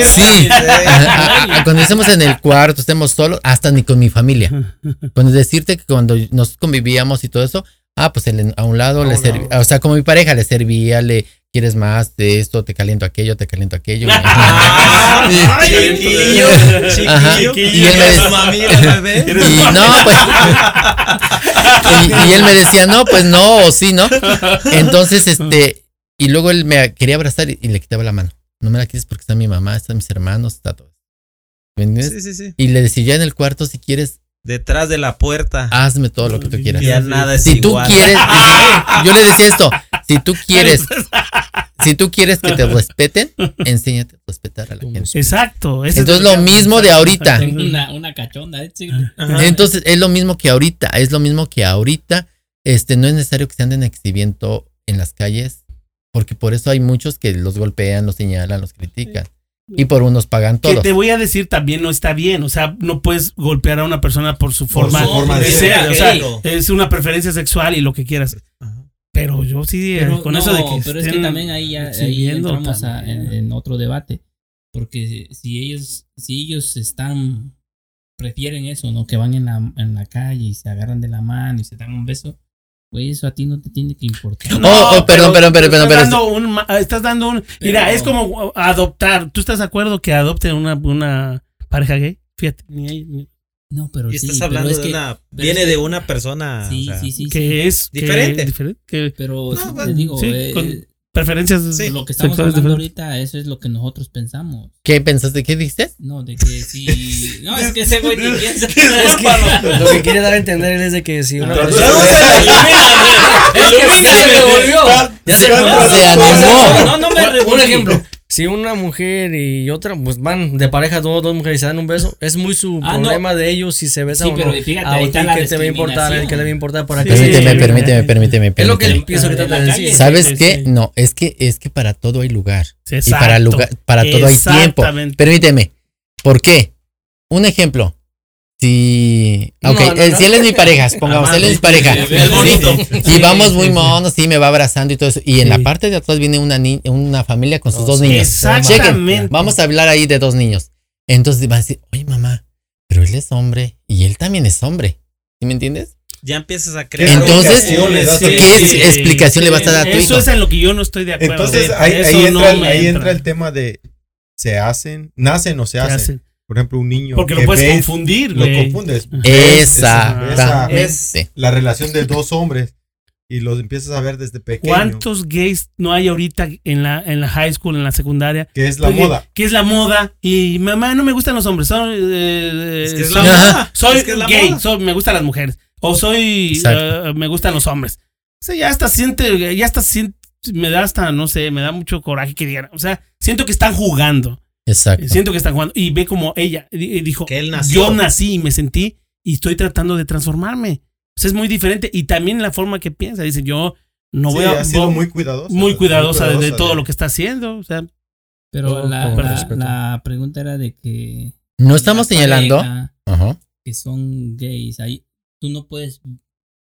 Sí. a- a- (laughs) cuando estemos en el cuarto, estemos solos, hasta ni con mi familia. (laughs) Cuando decirte que cuando nos convivíamos y todo eso, ah, pues él en- a un lado le servía, o sea, como mi pareja le servía, le quieres más de esto, te caliento aquello, te caliento aquello. (laughs) Ay, chiquillo, Ajá. chiquillo. Y él me ¿Eres decía-? (laughs) Y no, pues. (laughs) y, y él me decía, no, pues no, o sí, ¿no? Entonces, este, y luego él me quería abrazar y, y le quitaba la mano. No me la quites porque está mi mamá, están mis hermanos, está todo. ¿Me entiendes? Sí, sí, sí. Y le decía, ya en el cuarto, si quieres, Detrás de la puerta. hazme todo lo que tú quieras. Ya nada es Si tú igual. quieres, yo le decía esto, si tú (laughs) quieres, si tú quieres que te (laughs) respeten, enséñate a respetar a la gente. Exacto. Entonces que- lo mismo de ahorita. Tengo una, una cachonda, ¿eh? Entonces es lo mismo que ahorita, es lo mismo que ahorita, este, no es necesario que se anden exhibiendo en las calles, porque por eso hay muchos que los golpean, los señalan, los critican. Y por unos pagan Que todos. te voy a decir también no está bien, o sea, no puedes golpear a una persona por su Por forma, su forma de ser, o sea, es una preferencia sexual y lo que quieras. Pero yo sí, Pero, con no, eso de que pero es que también ahí, ya, ahí entramos a- en, en otro debate. Porque si ellos, si ellos están, prefieren eso, ¿no? Que van en la, en la calle y se agarran de la mano y se dan un beso, güey, eso a ti no te tiene que importar. Oh, oh, perdón, perdón, perdón, estás perdón, Dando un, ma- estás dando un. Mira, es como adoptar. ¿Tú estás de acuerdo que adopten una, una pareja gay? Fíjate, ni ahí- ni- No, pero Y sí, estás pero hablando es de que- una. Viene es que- de una persona. Sí, o sea, sí, sí. sí. que es que- Diferente. diferente, que Pero No, sí, bueno, te digo, sí, eh, con- preferencias lo que estamos hablando diferentes. ahorita, eso es lo que nosotros pensamos. ¿Qué pensaste? ¿Qué dijiste? No, de que si. (laughs) No, es que ese güey ni piensa. Es que lo que quiere dar a entender es de que si una persona. (laughs) Es (laughs) que se volvió. Ya se Se me animó. No, no me Un ejemplo, si una mujer y otra, pues van de pareja, dos, dos mujeres y se dan un beso, es muy su Ah, no. problema de ellos si se besan Sí, o pero no. fíjate, Ah, ahí ¿a está ti la ¿Qué te va a importar? ¿Qué le va a importar para Sí. que Permíteme, Sí. permíteme, permíteme, Es lo que permíteme. empiezo ahorita decía. calle. ¿Sabes Sí, qué? sí. No, es que es que para todo hay lugar. Sí, Y para lugar, para todo hay tiempo. Permíteme. ¿Por qué? Un ejemplo. Si. No, Ok, no, eh, no. si él es mi pareja, pongamos, él es mi pareja. Sí, Sí, bonito. Y Sí, vamos sí, muy sí. monos, sí, me va abrazando y todo eso. Y en Sí. la parte de atrás viene una, ni- una familia con sus dos niños. Exactamente. Chequen, vamos a hablar ahí de dos niños. Entonces va a decir, oye mamá, pero él es hombre y él también es hombre. ¿Sí me entiendes? Ya empiezas a creer. Entonces, ¿qué explicación le vas a dar a tu Eso hijo? es en lo que yo no estoy de acuerdo. Entonces ahí, Eso entra, ahí entra el tema de se hacen, nacen o se ¿Qué hacen. hacen? Por ejemplo, un niño Porque que lo puedes ves, confundir, lo güey. confundes. Ves esa- Exactamente. esa- la relación de dos hombres y los empiezas a ver desde pequeño. ¿Cuántos gays no hay ahorita en la, en la high school, en la secundaria? Que es la Oye, moda. Que es la moda. Y mamá, no me gustan los hombres. Soy, eh, Es que es soy- la moda. soy Es que es la gay. moda. soy- me gustan las mujeres. O soy, eh, me gustan los hombres. O sea, ya hasta siente, ya hasta siente, me da hasta, no sé, me da mucho coraje que digan. O sea, siento que están jugando. Exacto. Siento que está jugando. Y ve como ella di- dijo, Que él nació. yo nací y me sentí y estoy tratando de transformarme. Pues es muy diferente. Y también la forma que piensa. Dice, yo no Sí, voy a... ha sido muy cuidadosa. muy cuidadosa de, de todo lo que está haciendo. O sea, Pero Todo la, pregunta era de que. No estamos la señalando. Ajá. Que son gays. Ahí, tú no puedes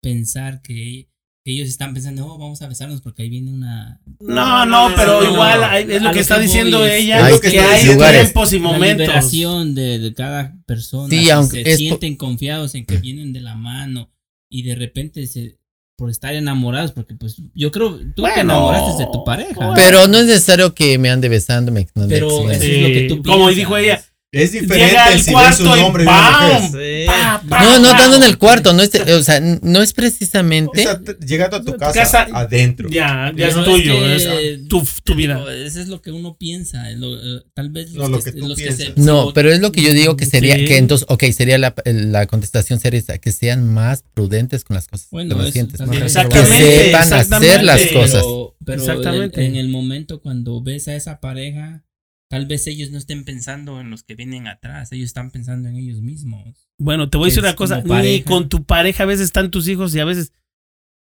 pensar que ellos están pensando, oh, vamos a besarnos porque ahí viene una. no, no, pero no, igual es lo lo que está que diciendo es- ella. Hay que que hay lugares. tiempos y La momentos. liberación de, de cada persona. Sí, si aunque se sienten confiados en que vienen de la mano y de repente se por estar enamorados, porque pues yo creo tú te enamoraste de tu pareja. Pero no es necesario que me ande besando. Me, Pero eso es lo que tú Como dijo ella, Es Llega diferente al si ves cuarto un hombre y una ¡pam! mujer. Sí. pa, pa, No, no tanto en el cuarto, no es, o sea, no es precisamente. O sea, t- llegando a tu casa, casa- adentro. Ya, ya es tuyo, que- es tu, tu vida. Digo, Eso es lo que uno piensa. es lo- eh, tal vez No, los, lo que, que los que se- No, pero es lo que yo digo que sería, Sí. que entonces, ok, sería la, la contestación sería esa, que sean más prudentes con las cosas Bueno, que eso sientes, también ¿no? es Que Exactamente, sepan hacer exactamente. las cosas. Pero, pero Exactamente. En, en el momento cuando ves a esa pareja, tal vez ellos no estén pensando en los que vienen atrás, ellos están pensando en ellos mismos. Bueno, te voy a decir una cosa. Ni con tu pareja a veces están tus hijos y a veces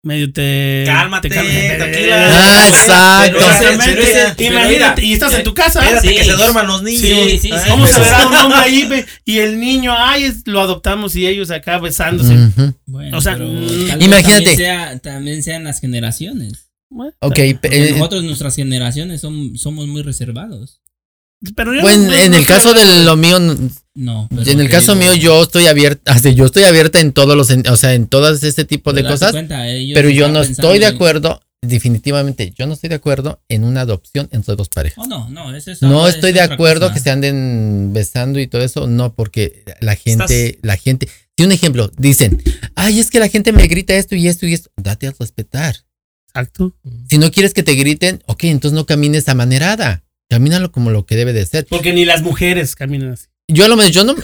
medio te. Cálmate, te tranquila. Ah, exacto. Pero pero ese- pero Imagínate, mira, y estás en tu casa. Espérate Sí. que se duerman los niños. Sí, sí, sí. ¿Cómo se verá un hombre ahí (laughs) ve, y el niño, ay, es- lo adoptamos y ellos acá besándose? Ujú. Bueno, O sea, pero mm, imagínate. También, sea- también sean las generaciones. Bueno, Ok, eh, nosotros, nuestras generaciones, son, somos muy reservados. Pero yo bueno, no- en no el caso de lo mío, No. pero en el caso digo, mío yo estoy abierta, (laughs) así, yo estoy abierta en todos los, en- o sea, en todas este tipo de cosas, cuenta, ellos pero yo no estoy de en- acuerdo, definitivamente, yo no estoy de acuerdo en una adopción entre dos parejas. Oh, no, no, eso es No otra- estoy es de acuerdo cosa. que se anden besando y todo eso, no, porque la gente, la gente, si un ejemplo, dicen, ay, es que la gente me grita esto y esto y esto, date a respetar. Exacto. Si no quieres que te griten, ok, entonces no camines a manerada, camínalo como lo que debe de ser. Porque ni las mujeres caminan así. Yo a lo menos, yo no, yo,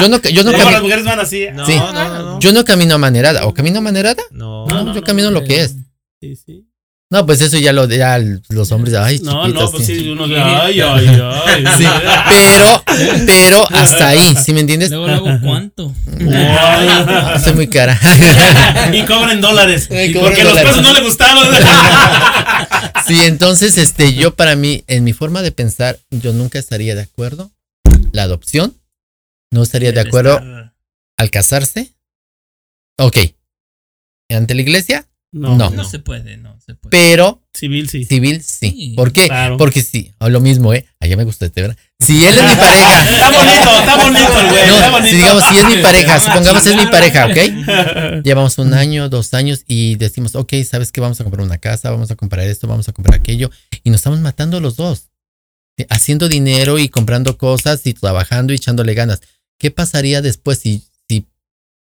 yo no, yo no, las mujeres van así. No, Sí. no, no, no. yo no camino a manerada, o camino a manerada, No. no, yo camino lo que es. Sí, sí. No, pues eso ya lo, ya los hombres, ay, No, chiquitas, no, pues sí. sí, uno ay, ay, (laughs) ay. Sí, pero, pero hasta ahí, ¿sí me entiendes? Luego, luego, ¿cuánto? Ay. Soy muy cara. y cobran dólares. Cobran porque los pesos no le gustaron. (laughs) Sí, entonces, este, yo para mí, en mi forma de pensar, yo nunca estaría de acuerdo. La adopción, no estaría de acuerdo al casarse. Ok. Ante la iglesia, No, No. No se puede, no se puede. pero Civil, sí. civil sí. Sí, ¿Por qué? claro. Porque sí, lo mismo, ¿eh? Allá me gusta este, ¿verdad? Si él es mi pareja. (laughs) Está bonito, está bonito el güey. está bonito. si digamos, si es mi pareja, supongamos es mi pareja, ¿ok? (laughs) Llevamos un año, dos años y decimos, ok, ¿sabes qué? Vamos a comprar una casa, vamos a comprar esto, vamos a comprar aquello. Y nos estamos matando los dos. Eh, Haciendo dinero y comprando cosas y trabajando y echándole ganas. ¿Qué pasaría después si, si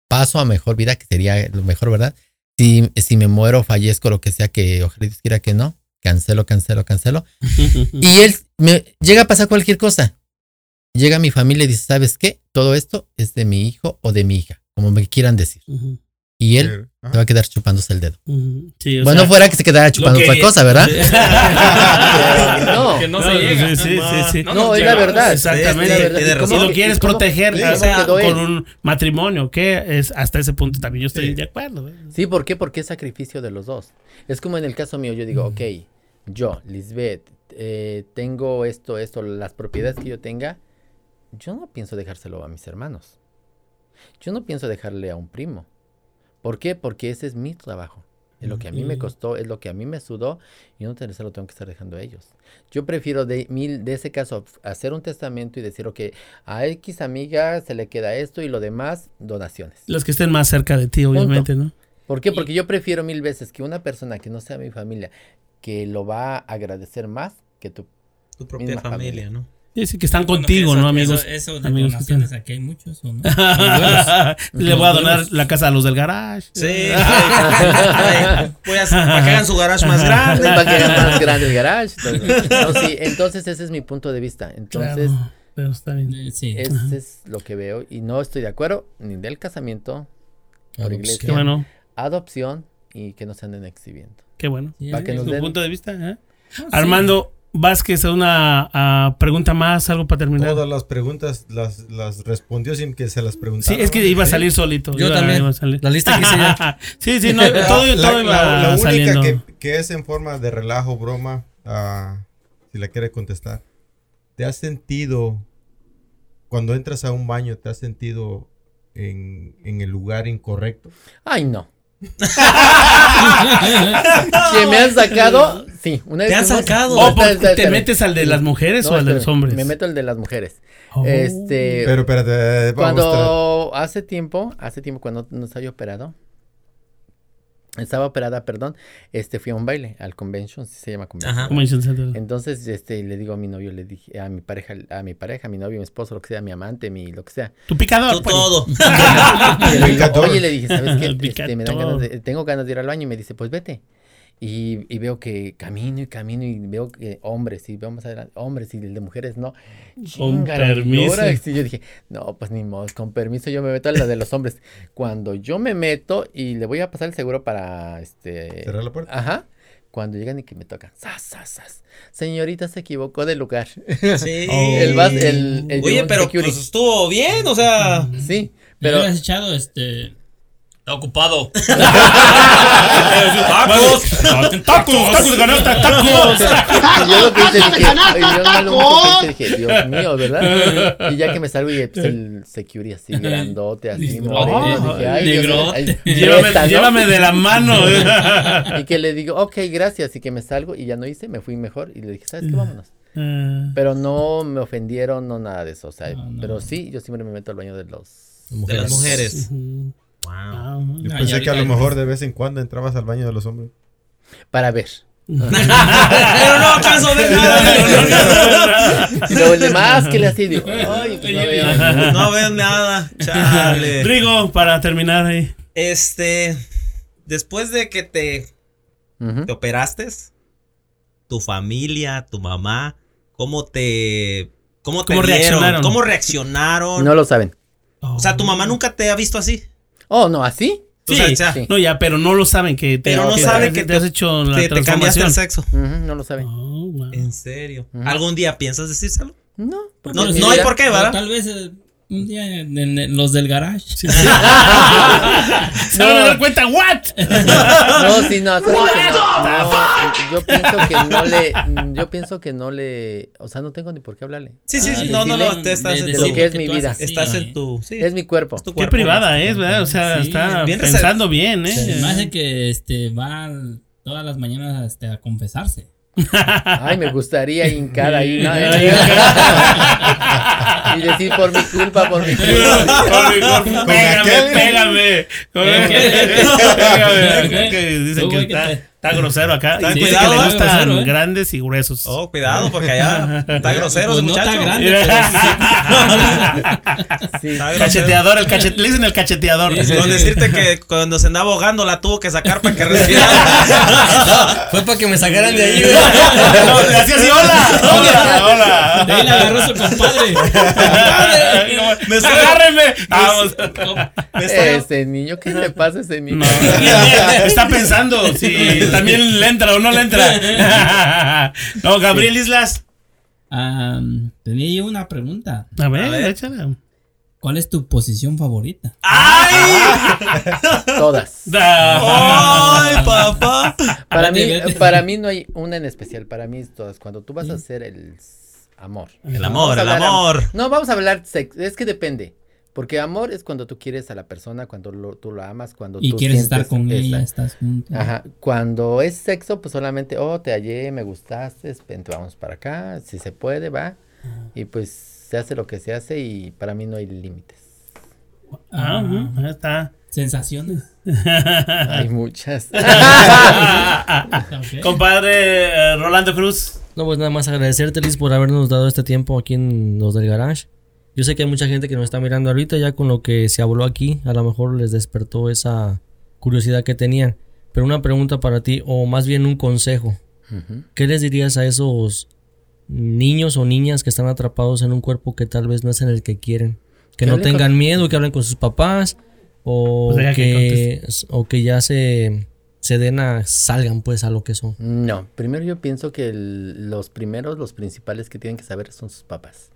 paso a mejor vida, que sería lo mejor, ¿verdad? Si, si me muero, fallezco, lo que sea, que ojalá Dios quiera que no. Cancelo, cancelo, cancelo. (laughs) Y él me llega a pasar cualquier cosa. Llega mi familia y dice, ¿sabes qué? Todo esto es de mi hijo o de mi hija, como me quieran decir. Y él Ajá. se va a quedar chupándose el dedo. ujú. Sí, o bueno, sea, fuera que se quedara chupando que- otra cosa, ¿verdad? (laughs) no, Que no se llega. Sí, sí, sí, sí. No, nos es la verdad. Exactamente. Es la verdad. Tiene ¿Y razón. Si lo quieres cómo- proteger o sea, él? con un matrimonio, que es hasta ese punto también yo estoy Sí. de acuerdo. ¿eh? Sí, ¿por qué? Porque es sacrificio de los dos. Es como en el caso mío, yo digo, ok, yo, Lisbeth, eh, tengo esto, esto, las propiedades que yo tenga, yo no pienso dejárselo a mis hermanos. Yo no pienso dejarle a un primo. ¿Por qué? Porque ese es mi trabajo. Es lo que a mí me costó, es lo que a mí me sudó, y no te- se lo tengo que estar dejando a ellos. Yo prefiero de, mil, de ese caso hacer un testamento y decir, ok, a X amiga se le queda esto y lo demás, donaciones. Los que estén más cerca de ti, obviamente, ¿no? ¿Por qué? Porque yo prefiero mil veces que una persona que no sea mi familia, que lo va a agradecer más que tú. Tu propia familia. ¿no? Sí, que están contigo, eso- ¿no, amigos? Eso, eso de Amigos que donaciones, están- aquí hay muchos, ¿o no? (laughs) Le voy a donar la casa a los del garage. Sí. (laughs) ay, voy a hacer para que hagan su garage más grande. Para que haga más (laughs) grande el garage. Entonces, no, sí, entonces ese es mi punto de vista. Entonces, Claro, pero está bien. Eh, Sí. ese es lo que veo. Y no estoy de acuerdo ni del casamiento, por iglesia, Qué bueno, adopción y que no se anden exhibiendo. qué bueno. Sí, para que es- nos Tu den- punto de vista, ¿eh? sí. Armando, Vázquez, una pregunta más, algo para terminar. Todas las preguntas las, las respondió sin que se las preguntara. Sí, es que iba a salir solito. Yo iba- también. iba a salir. La lista que hice ya. (laughs) sí, sí, no, todo, la, todo iba la- la única saliendo. que, que es en forma de relajo, broma, ah, si la quiere contestar. ¿Te has sentido, cuando entras a un baño, te has sentido en, en el lugar incorrecto? Ay, no. (laughs) que me han sacado, sí. Una vez ¿Te han sacado? Oh, espera, ¿por- espera, ¿Te metes al de las mujeres o al de los hombres? Me meto al de las mujeres. Oh. Este, Pero espérate, cuando hace tiempo, hace tiempo cuando no estaba yo operado, estaba operada, perdón, este fui a un baile, al convention, se llama convention. Ajá. Convention Center. Entonces, este, le digo a mi novio, le dije, a mi pareja, a mi pareja, a mi novio, mi esposo, lo que sea, mi amante, mi, lo que sea. Tu picador. Pues. todo. (laughs) (laughs) Y le digo. Oye, le dije, ¿sabes qué? Este, me dan ganas de- tengo ganas de ir al baño y me dice, pues vete. Y, y veo que camino y camino y veo que hombres, y veo más adelante, hombres y el de mujeres no. Con y permiso. sí, yo dije, no, pues ni modo, con permiso yo me meto a la de los hombres. Cuando yo me meto y le voy a pasar el seguro para este. ¿Cerrar la puerta? Ajá. Cuando llegan y que me tocan. ¡Sas, sas, sas! Señorita se equivocó de lugar. Sí. (laughs) el, vas- el, el Oye, pero pues estuvo bien, o sea. Sí, Pero has echado este. Está ocupado. (laughs) ¡Tacos! ¡Tacos! ¡Tacos! ¡Ganasta! ¡Tacos! Y yo lo que hice dije, y yo lo que dije, Dios mío, ¿verdad? Y ya que me salgo y pues, el security así grandote, así moreno, dije, ay, Dios ay, Llévame, esta, ¿no? llévame de la mano. (laughs) Y que le digo, ok, gracias, y que me salgo y ya no hice, me fui mejor y le dije, ¿sabes qué? Vámonos. Ah, Pero no me ofendieron, no nada de eso, o sea, No, no. pero sí, yo siempre me meto al baño de los... De las mujeres. ujú. Wow. Ah, Yo pensé que a lo mejor de vez en cuando entrabas al baño de los hombres. Para ver. (laughs) Pero no alcanzo de (laughs) nada. Y luego el demás que le hacía, digo, ay, pues no veo. No veo nada. Chale. (laughs) Rigo, para terminar ahí. Este. Después de que te, te operaste, tu familia, tu mamá, ¿cómo te. ¿Cómo, te ¿Cómo vieron? reaccionaron? ¿Cómo reaccionaron? No lo saben. O sea, tu mamá nunca te ha visto así. Oh, no, ¿así? Sí, o sea, sí. No, ya, pero no lo saben que te, Pero no que saben te, que te has hecho la te, te cambiaste el sexo. No lo saben. Oh, wow. En serio. ¿Algún día piensas decírselo? No, No, no hay por qué, ¿verdad? tal vez eh, un día en, en los del garage. (laughs) Se van a dar cuenta, ¿what? (laughs) No, sí, no, ¿sabes que no, no, yo pienso que no le, yo pienso que no le, o sea, no tengo ni por qué hablarle. Sí, sí, sí. Ah, No, no, no. Te estás de- en de de tu- lo que es mi vida. así, Estás en tu. Sí. Es mi cuerpo. es tu Qué privada es, ¿verdad? O sea, Sí, está bien pensando bien, ¿eh? Me hace que este, va todas las mañanas este, a confesarse. Ay, me gustaría hincar ahí, ¿no? (laughs) (laughs) y decir por mi culpa, por mi culpa. Por favor, pégame, pégame. (laughs) Pégame. Que Dicen que está, está grosero acá. Cuidado, le eh, gustan grosero, eh. grandes y gruesos. Oh, cuidado, porque allá (laughs) está grosero Pues no muchacho. está grande, pero (laughs) Sí. Está grosero. Cacheteador, el cachet, le dicen el cacheteador. Con decirte que cuando se andaba ahogando la tuvo que sacar para que respirara. (laughs) Fue para que me sacaran de ahí. No, le hacía así, hola, hola, hola. de ahí la agarró su compadre. Me está- Agárrenme. Vamos. me está- Ese niño, ¿qué le pasa a ese niño? No, está pensando si también le entra o no le entra. (laughs) No, Gabriel Islas. Tenía yo una pregunta. A ver, A ver. échala. ¿Cuál es tu posición favorita? (laughs) Todas. Da. (laughs) ¡Ay, papá! Para mí, para mí no hay una en especial, para mí es todas. Cuando tú vas a hacer el amor. El amor, el hablar amor. No, vamos a hablar sexo, es que depende. Porque amor es cuando tú quieres a la persona, cuando lo- tú lo amas, cuando Y tú quieres estar con esa- ella, estás junto. Ajá, cuando es sexo, pues solamente, oh, te hallé, me gustaste, vente, vamos para acá, si se puede, va. Y pues se hace lo que se hace y para mí no hay límites. Ah, ahí está. Sensaciones. (laughs) Hay muchas. (laughs) Compadre eh, Rolando Cruz. No, pues nada más agradecerte, Liz, por habernos dado este tiempo aquí en los del garage. Yo sé que hay mucha gente que nos está mirando ahorita ya con lo que se habló aquí. A lo mejor les despertó esa curiosidad que tenían. Pero una pregunta para ti, o más bien un consejo. ¿Qué les dirías a esos niños o niñas que están atrapados en un cuerpo que tal vez no es en el que quieren? Que Que no tengan miedo, que hablen con sus papás. O, Pues que que, o que ya se se den a, salgan pues a lo que son. No, primero yo pienso que el- los primeros, los principales que tienen que saber son sus papás.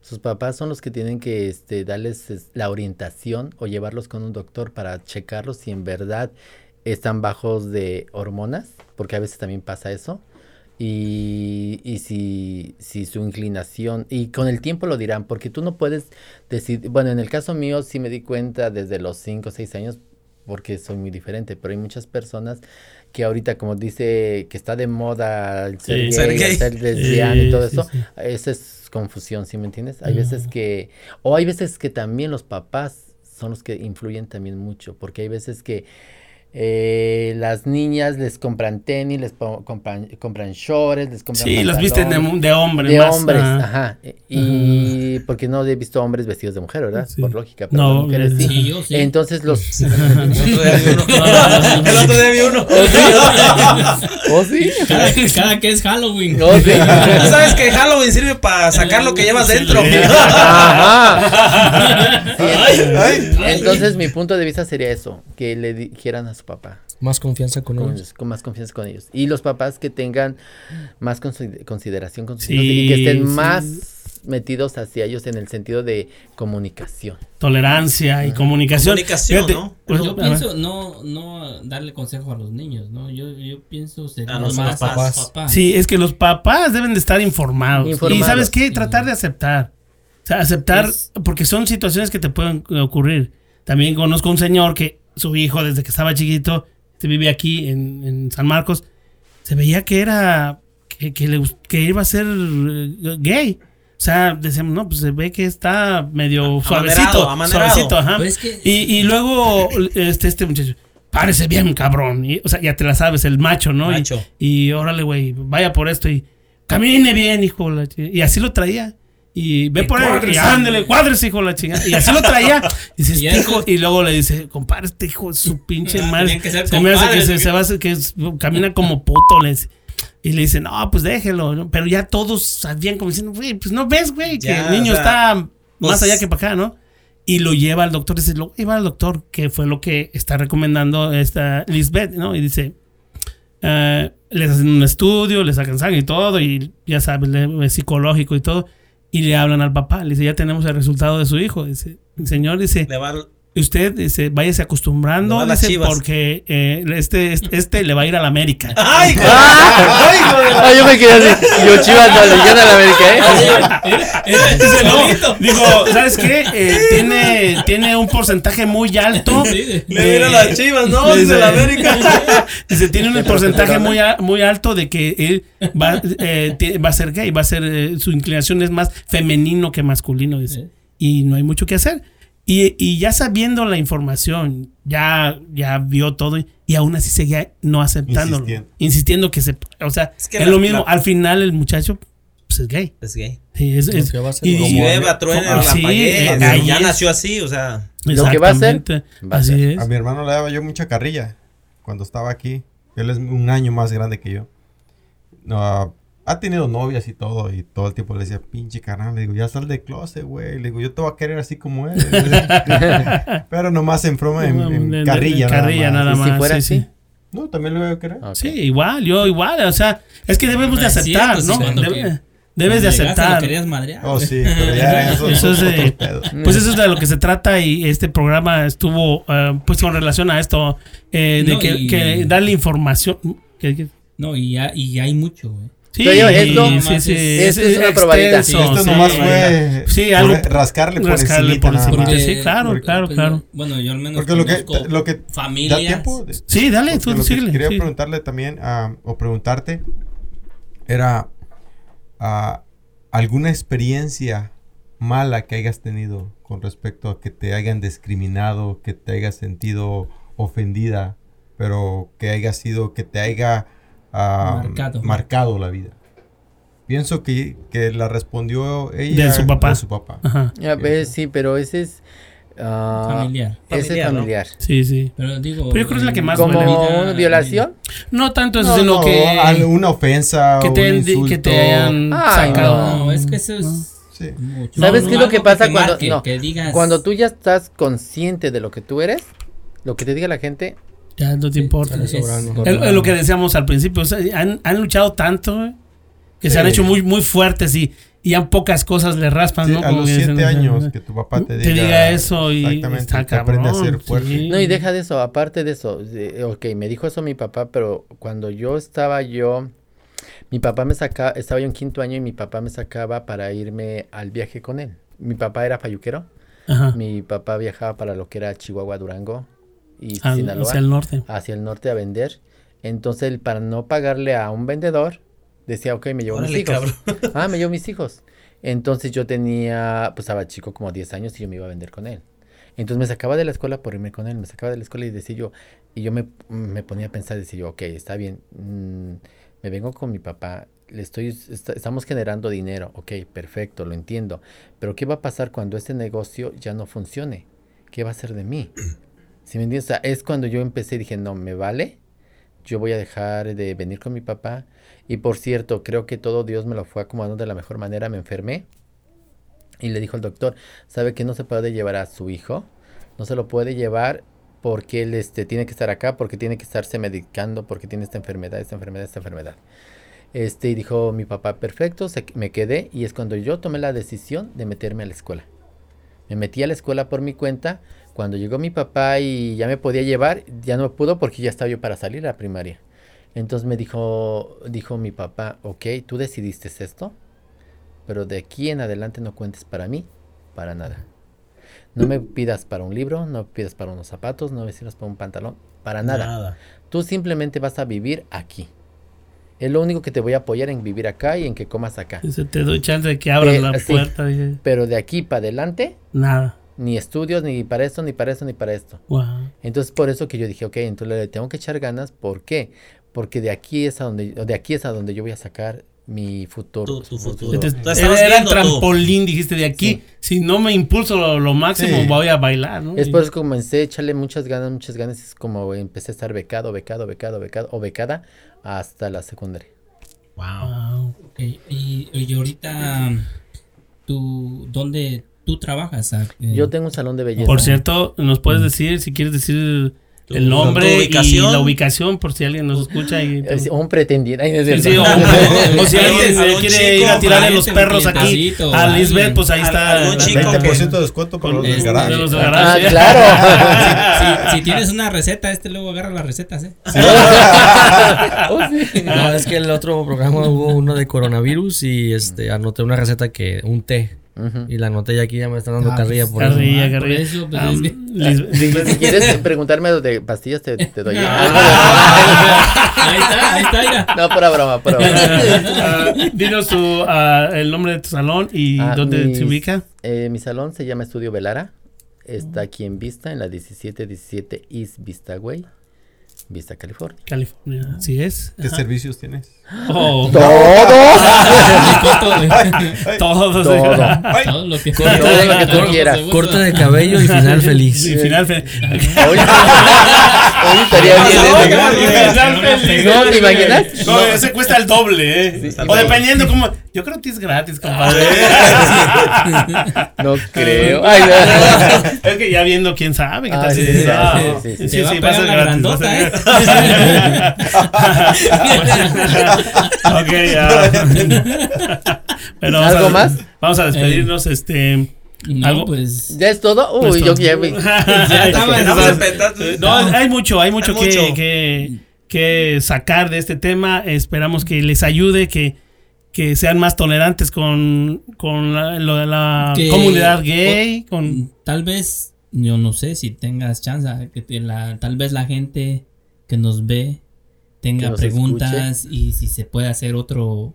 Sus papás son los que tienen que este, darles es, la orientación o llevarlos con un doctor para checarlos si en verdad están bajos de hormonas, porque a veces también pasa eso. Y, y si, si su inclinación, y con el tiempo lo dirán, porque tú no puedes decir, bueno, en el caso mío sí me di cuenta desde los 5 o 6 años, porque soy muy diferente, pero hay muchas personas que ahorita, como dice, que está de moda el ser Sí. gay, Ser gay. ser lesbiana y todo sí, eso, esa es confusión, ¿sí me entiendes? Hay veces que, o hay veces que también los papás son los que influyen también mucho, porque hay veces que eh, las niñas les compran tenis, les compran, compran shorts, les compran Sí, los visten de, de hombre. de más, hombres, ajá. ajá. e- Y porque no he visto hombres vestidos de mujer, ¿verdad? Sí. Por lógica, pero No, las mujeres sí. Sí, yo sí. Entonces los... (laughs) El otro día vi uno. (laughs) El otro día vi uno. (laughs) ¿Oh, sí? Cada, cada que es Halloween. ¿Oh, sí? Tú sabes que Halloween sirve para sacar lo que llevas dentro. Ajá. Sí, entonces, entonces mi punto de vista sería eso, que le dijeran a su papá. Más confianza con con, ellos. con más confianza con ellos. Y los papás que tengan más consi- consideración con sus Sí, hijos y que estén sí. más metidos hacia ellos en el sentido de comunicación. Tolerancia y comunicación. Comunicación, Fíjate, ¿no? pues, yo pienso no, no darle consejo a los niños, ¿no? Yo, yo pienso sería A los más papás. Sí, es que los papás deben de estar informados. Informados. Y sabes qué, tratar de aceptar. O sea, aceptar, Es- porque son situaciones que te pueden ocurrir. También conozco un señor que su hijo desde que estaba chiquito, se vive aquí en, en San Marcos, se veía que era, que, que, le que iba a ser eh, gay. O sea, decíamos, no, pues se ve que está medio suavecito. amanerado. Suavecito, ajá. Pues es que- y, y luego (laughs) este, este muchacho, parece bien, cabrón. Y, o sea, ya te la sabes, el macho, ¿no? Y- Macho. Y, órale, güey, vaya por esto y camine bien, hijo. y así lo traía. Y ve Y por él, y ándale, cuadres, hijo, de la chingada. Y así lo traía. (laughs) Y, dices, Y "Este hijo, y luego le dice, compadre, este hijo, su pinche Ah, madre. que ser Se me hace que se, va a hacer que es- camina como puto. Le dice. Y le dice, no, pues déjelo. ¿no? Pero ya todos sabían como diciendo, güey, pues no ves, güey, que Ya, el niño o sea, está más pues- allá que para acá, ¿no? Y lo lleva al doctor, dice, lo lleva al doctor, que fue lo que está recomendando esta Lisbeth, ¿no? Y dice, eh, les hacen un estudio, le sacan sangre y todo, y ya sabes, es psicológico y todo, y le hablan al papá, le dice, ya tenemos el resultado de su hijo, dice, el señor dice, Le va- usted dice, váyase acostumbrando, a las dice, porque eh, este, este, este le va a ir a la América. ¡Ay! Ah, yo me quedé así. Yo chivas no le a la América, ¿eh? Dice, no, digo, ¿sabes qué? Eh, tiene, tiene un porcentaje muy alto. Sí, Le dieron las chivas, ¿no? Dice- Dice la América. (laughs) Dice, tiene un porcentaje muy, a- muy alto de que él va, eh, va a ser gay, va a ser, eh, su inclinación es más femenino que masculino, dice. Y no hay mucho que hacer. Y, y ya sabiendo la información, ya, ya vio todo y, y aún así seguía no aceptándolo. Insistiendo. Insistiendo que se... O sea, Es es, que la- lo mismo. la- Al final el muchacho pues, es gay. Es gay. Sí, es, es- que va a ser y- como truena, la sí, pagué. eh, Ya es. nació así, o sea. Lo que va a hacer, Exactamente. va Así ser. es. A mi hermano le daba yo mucha carrilla cuando estaba aquí. Él es un año más grande que yo. No, ha tenido novias y todo. Y todo el tiempo le decía, pinche carnal. Le digo, ya sal de closet, güey. Le digo, yo te voy a querer así como él. (laughs) Pero nomás en broma, en, en De- de- carrilla. de carrilla nada ¿Y si más. fuera sí, así? sí. No, también lo voy a querer. Sí, igual, yo igual, o sea, es que debemos de Ah, aceptar, cierto, sí, ¿no? Debe- debes de lo aceptar. querías madrear. Oh, sí, pero ya (laughs) eso, Eso es de-. Pues eso es de lo que se trata y este programa estuvo, eh, pues con relación a esto, eh, de No, que, y- que darle información. que- que- No, y, ya- y hay mucho, güey. Sí, esto- sí, sí, esto es una probadita. extenso, Esto sí. nomás fue Sí, algo- por- rascarle por rascarle encimita por encimita, más. sí, claro, porque, claro, pues, claro. bueno, yo al menos Porque lo que, lo que familias. da tiempo. Sí, dale, Porque tú que síguele. quería sí. preguntarle también ah, o preguntarte era ah, alguna experiencia mala que hayas tenido con respecto a que te hayan discriminado, que te hayas sentido ofendida, pero que haya sido, que te haya ah, Marcado. marcado la vida. Pienso que, que la respondió ella De su papá. de su papá. Ajá, A ver, sí, pero ese es... ah, Familiar. Ese es Familiar, ¿no? sí, sí. Pero digo. Pero yo creo que es la que en- más ¿Como una violación? No tanto eso, No, sino no, que, alguna ofensa, que, te, un que te insulto. hayan Ay, sacado. No, es que eso es. Sí. ¿Sabes No, qué es lo que pasa te cuando- marque, no, que digas, Cuando tú ya estás consciente de lo que tú eres, lo que te diga la gente, Ya no te importa. Es, lo que decíamos al principio. o sea, han, han luchado tanto que se han hecho muy, muy fuertes y, y a pocas cosas le raspan, Sí, ¿no? a los que siete años que tu papá te te diga, diga eso y exactamente, está aprende a cabrón, ser fuerte. sí. No, y deja de eso, aparte de eso, de- ok, me dijo eso mi papá, pero cuando yo estaba yo, mi papá me sacaba, estaba yo en quinto año y mi papá me sacaba para irme al viaje con él. Mi papá era payuquero, Ajá. mi papá viajaba para lo que era Chihuahua, Durango y Al- Sinaloa, hacia el norte. hacia el norte a vender. Entonces, él, para no pagarle a un vendedor, decía, ok, me llevo mis hijos. cabrón. (laughs) Ah, me llevo mis hijos. Entonces yo tenía, pues estaba chico como 10 años y yo me iba a vender con él. Entonces me sacaba de la escuela por irme con él, me sacaba de la escuela y decía yo, y yo me, me ponía a pensar, decía yo, ok, está bien, mm, me vengo con mi papá, le estoy, está- estamos generando dinero, ok, perfecto, lo entiendo, pero ¿qué va a pasar cuando este negocio ya no funcione? ¿Qué va a ser de mí? ¿Sí me entiendes? Es cuando yo empecé y dije, no, me vale, yo voy a dejar de venir con mi papá. Y por cierto, creo que todo Dios me lo fue acomodando de la mejor manera. Me enfermé y le dijo el doctor, ¿sabe que no se puede llevar a su hijo? No se lo puede llevar porque él este, tiene que estar acá, porque tiene que estarse medicando, porque tiene esta enfermedad, esta enfermedad, esta enfermedad. Este, y dijo mi papá, perfecto, se- me quedé y es cuando yo tomé la decisión de meterme a la escuela. Me metí a la escuela por mi cuenta. Cuando llegó mi papá y ya me podía llevar, ya no pudo porque ya estaba yo para salir a la primaria. Entonces me dijo, dijo mi papá, ok, tú decidiste esto, pero de aquí en adelante no cuentes para mí, para nada. No me pidas para un libro, no me pidas para unos zapatos, no me pidas para un pantalón, para nada. Nada. Tú simplemente vas a vivir aquí. Es lo único que te voy a apoyar en vivir acá y en que comas acá. Dice, te doy chance de que abras Eh, la sí. puerta. Pero de aquí para adelante, nada. Ni estudios, ni para esto, ni para esto, ni para esto. Wow. Entonces por eso que yo dije, ok, entonces le tengo que echar ganas. ¿Por qué? Porque de aquí es a donde, de aquí es a donde yo voy a sacar mi futuro. Tu- tu futuro. Tú estabas era el tú. trampolín, dijiste, de aquí. Si no me impulso lo, lo máximo, Sí. voy a bailar, ¿no? Es Y- por eso que comencé a echarle muchas ganas, muchas ganas. Es como empecé a estar becado, becado, becado, becado o becada hasta la secundaria. Wow. Wow. Ok, Y, y ahorita, ¿tú, ¿dónde tú trabajas? Eh, Yo tengo un salón de belleza. Por cierto, nos puedes decir, si quieres decir el nombre y la ubicación, por si alguien nos escucha. Y, Es un pretendiente. Ay, no es Sí, cierto. sí, (laughs) o, si alguien eh, quiere chico, ir a tirarle los perros un aquí a Lisbeth, pues ahí está. algún la- chico la- 20% de descuento para los del Este, de Ah, claro. (laughs) si, si tienes una receta, este luego agarra las recetas, ¿eh? (laughs) Oh, sí. No, es que el otro programa hubo uno de coronavirus y este anoté una receta que un té Y la anoté y aquí ya me están dando Ah, carrilla pues, eso. Carrilla, Ah, por carrilla. eso, pues, Ah, es que- Lis- Lisbeth- (laughs) Si quieres preguntarme de pastillas, te, te doy. (laughs) Ahí está, ahí está, mira. no, pura broma, pura broma. (laughs) Ah, dinos tu, ah, el nombre de tu salón y Ah, dónde mis- se ubica. eh, mi salón se llama Estudio Velara. Está aquí en Vista, en la 1717 East Vista Way, Vista, California. California. Así es. ¿Qué Ajá. servicios tienes? Oh, ¡Todo! (laughs) todos. (laughs) Todo. Todo lo que Todo lo que tú quieras. Corte de cabello y final (laughs) feliz. Y final fe- Oye, oye, estaría bien Final ¿no? feliz. ¿No? ¿Te imaginas? No, ese cuesta el doble, ¿eh? Sí. o dependiendo como. Yo creo que es gratis, compadre. No creo. Ay, no. es que ya viendo quién sabe qué Ah, tal si sí, sí, ah, sí, sí, sí, sí. sí, (laughs) Ok, ya. Pero vamos ¿Algo a- más? Vamos a despedirnos, este. No, Algo- pues. ¿Ya es todo? Uy, Pues yo (laughs) ya. No, hay mucho, hay mucho, Hay que, mucho. Que, que sacar de este tema. Esperamos que les ayude, que, que sean más tolerantes con, con la, lo de la Que- comunidad gay. Con, Tal vez, yo no sé si tengas chance, que te la, tal vez la gente que nos ve tenga Que preguntas y si se puede hacer otro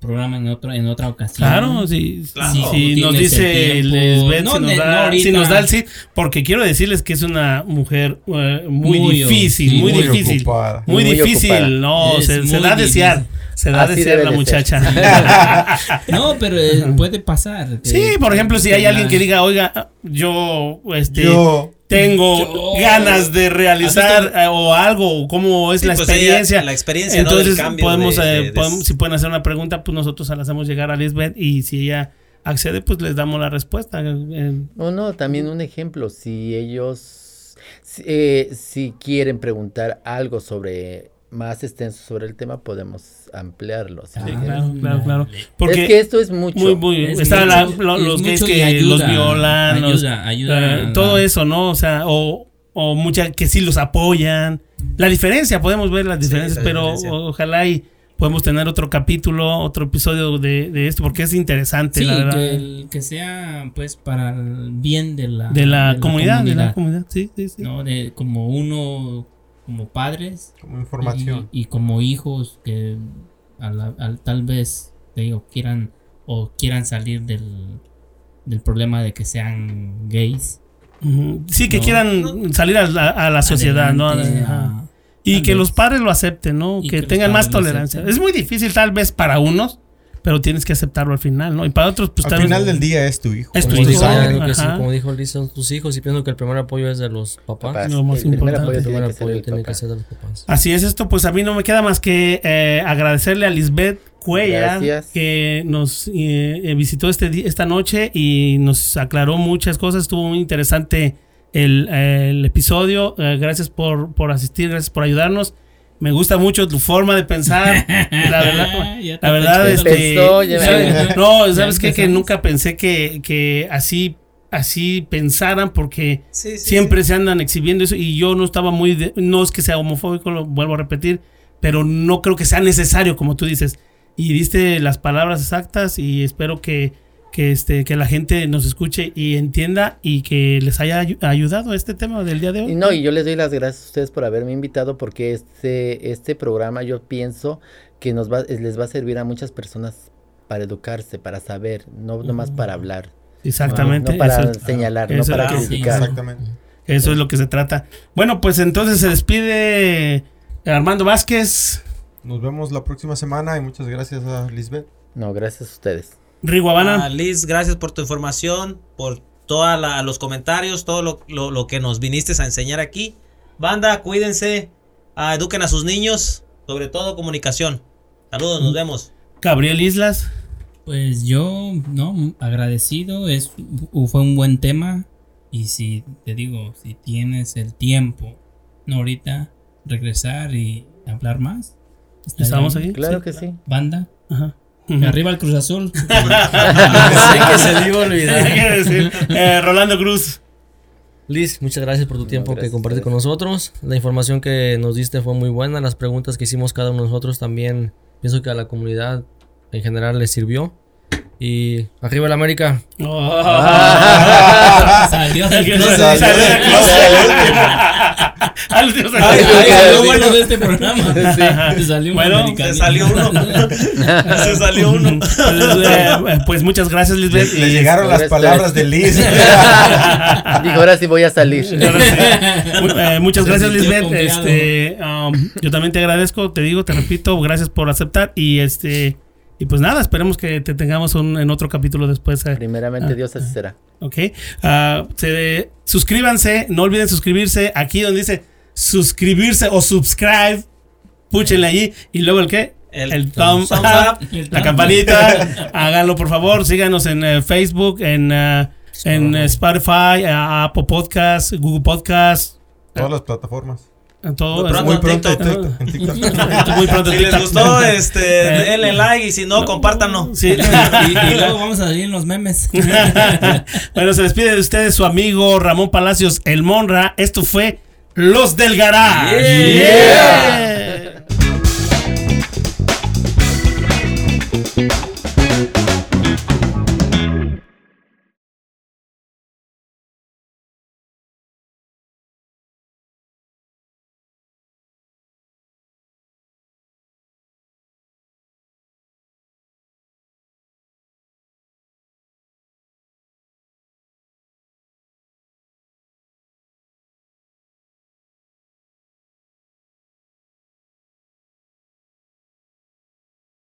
programa en otro en otra ocasión. Claro, si, Claro. si- nos dice el tiempo. Lisbeth, No, si, nos da, no ahorita. si nos da el sí, porque quiero decirles que es una mujer eh, muy, Muy, difícil, sí, muy, muy difícil, ocupada. muy, Muy difícil, ocupada. no, Es se, da a desear, se da a desear la muchacha. (laughs) (laughs) No, pero eh, puede pasar. Sí, Eh, por ejemplo, si hay alguien que diga, oiga, yo, este, Yo. Tengo Yo- ganas de realizar eh, o algo, o cómo es Sí, la pues, experiencia. ella- la experiencia, ¿no? Entonces, podemos, de- eh, de- de- podemos- si pueden hacer una pregunta, pues nosotros la hacemos llegar a Lisbeth y si ella accede, pues les damos la respuesta. eh, No, no, también un ejemplo. Si ellos. Eh, si quieren preguntar algo sobre más extenso sobre el tema, podemos ampliarlo. si Sí, quieren. claro, claro, claro. Es Porque que esto es mucho. muy, muy, Es está mucho, la- es lo- los gays que ayuda, los violan, los- ayuda, ayuda eh, todo eso, ¿no? O sea, o, o mucha que sí los apoyan. La diferencia, podemos ver las diferencias, pero diferencia. ojalá y podemos tener otro capítulo, otro episodio de, de esto, porque es interesante, Sí, la verdad. que, el- que sea pues para el bien de la, de, la comunidad, de la comunidad, sí, sí, sí. ¿no? De como uno, como padres Como información. y, y como hijos que a la- al- tal vez te digo quieran o quieran salir del, del problema de que sean gays. Sí, que No. quieran salir a la, a la sociedad, ¿no? Ajá. a- Y que vez. los padres lo acepten, ¿no? Que, tengan más tolerancia. Es muy difícil tal vez para unos, pero tienes que aceptarlo al final, ¿no? Y para otros, pues Al vez- final del día es tu hijo. Es tu Como hijo, como dijo Liz, son tus hijos y pienso que el primer apoyo es de los papás. Papás. Lo más el primer importante. apoyo El tiene primer apoyo tiene que ser de los papás. Así es esto, pues a mí no me queda más que eh, agradecerle a Lisbeth Cuella Gracias. que nos eh, visitó este esta noche y nos aclaró muchas cosas. Estuvo muy interesante el, el episodio. Eh, gracias por, por asistir, gracias por ayudarnos. Me gusta mucho tu forma de pensar. (laughs) La verdad, Ya te la verdad este, Pensó, ya ¿sabes? ves. no, Ya sabes qué? que nunca pensé que, que así, así pensaran porque Sí, sí, siempre se andan exhibiendo eso y yo no estaba muy de- no es que sea homofóbico lo vuelvo a repetir pero no creo que sea necesario como tú dices y diste las palabras exactas y espero que que este que la gente nos escuche y entienda y que les haya ayu- ayudado este tema del día de hoy Y no, y yo les doy las gracias a ustedes por haberme invitado porque este, este programa yo pienso que nos va, les va a servir a muchas personas para educarse, para saber, no nomás para hablar, exactamente no para eso, señalar, eso no para es- criticar. Exactamente. eso es lo que se trata bueno pues entonces se despide Armando Vázquez Nos vemos la próxima semana y muchas gracias a Lisbeth. No, gracias a ustedes. Rigo Habana Ah, Liz, gracias por tu información, por todos los comentarios, todo lo, lo- lo que nos viniste a enseñar aquí. Banda, cuídense, ah, eduquen a sus niños, sobre todo comunicación. Saludos, nos vemos. Gabriel Islas Pues yo, no, agradecido, es, fue un buen tema y si te digo, si tienes el tiempo, no ahorita, regresar y hablar más. estamos ahí Claro Sí. que sí. Banda, Ajá. Arriba el Cruz Azul. (laughs) Sé que se le iba a olvidar. Quiere decir, eh, Rolando Cruz Liz, muchas gracias por tu tiempo que compartiste con nosotros. La información que nos diste fue muy buena. Las preguntas que hicimos cada uno de nosotros también pienso que a la comunidad en general les sirvió. Y arriba el América. (laughs) Salió del closet. se salió del salió Ay, del closet. bueno de este programa. Se salió Bueno. Se salió uno. (laughs) se salió uno. Pues, pues muchas gracias, Le, Lisbeth. le Y, llegaron las palabras de Liz. (laughs) Dijo, ahora sí voy a salir. sí. Eh, muchas gracias, Lisbeth. Este, um, yo también te agradezco, te digo, te repito, gracias por aceptar. Y este, y pues nada, esperemos que te tengamos un- en otro capítulo después. eh. Primeramente Dios así será. Ok. Ah, se- suscríbanse, no olviden suscribirse. Aquí donde dice suscribirse o subscribe, púchenle allí. Y luego el qué? El thumbs thumbs up, up. la campanita. (laughs) Háganlo por favor. Síganos en eh, Facebook, en, eh, en Spotify, Apple Podcast, Google Podcast. Todas las plataformas. En todo. Muy pronto Muy pronto en TikTok. TikTok. en (laughs) TikTok. Muy pronto Si les gustó, este, denle like y si no, compártanlo. Sí. Y, y luego vamos a salir en los memes. (laughs) bueno, se despide de ustedes su amigo Ramón Palacios, el Monra. Esto fue Los del Garage. Yeah. Yeah.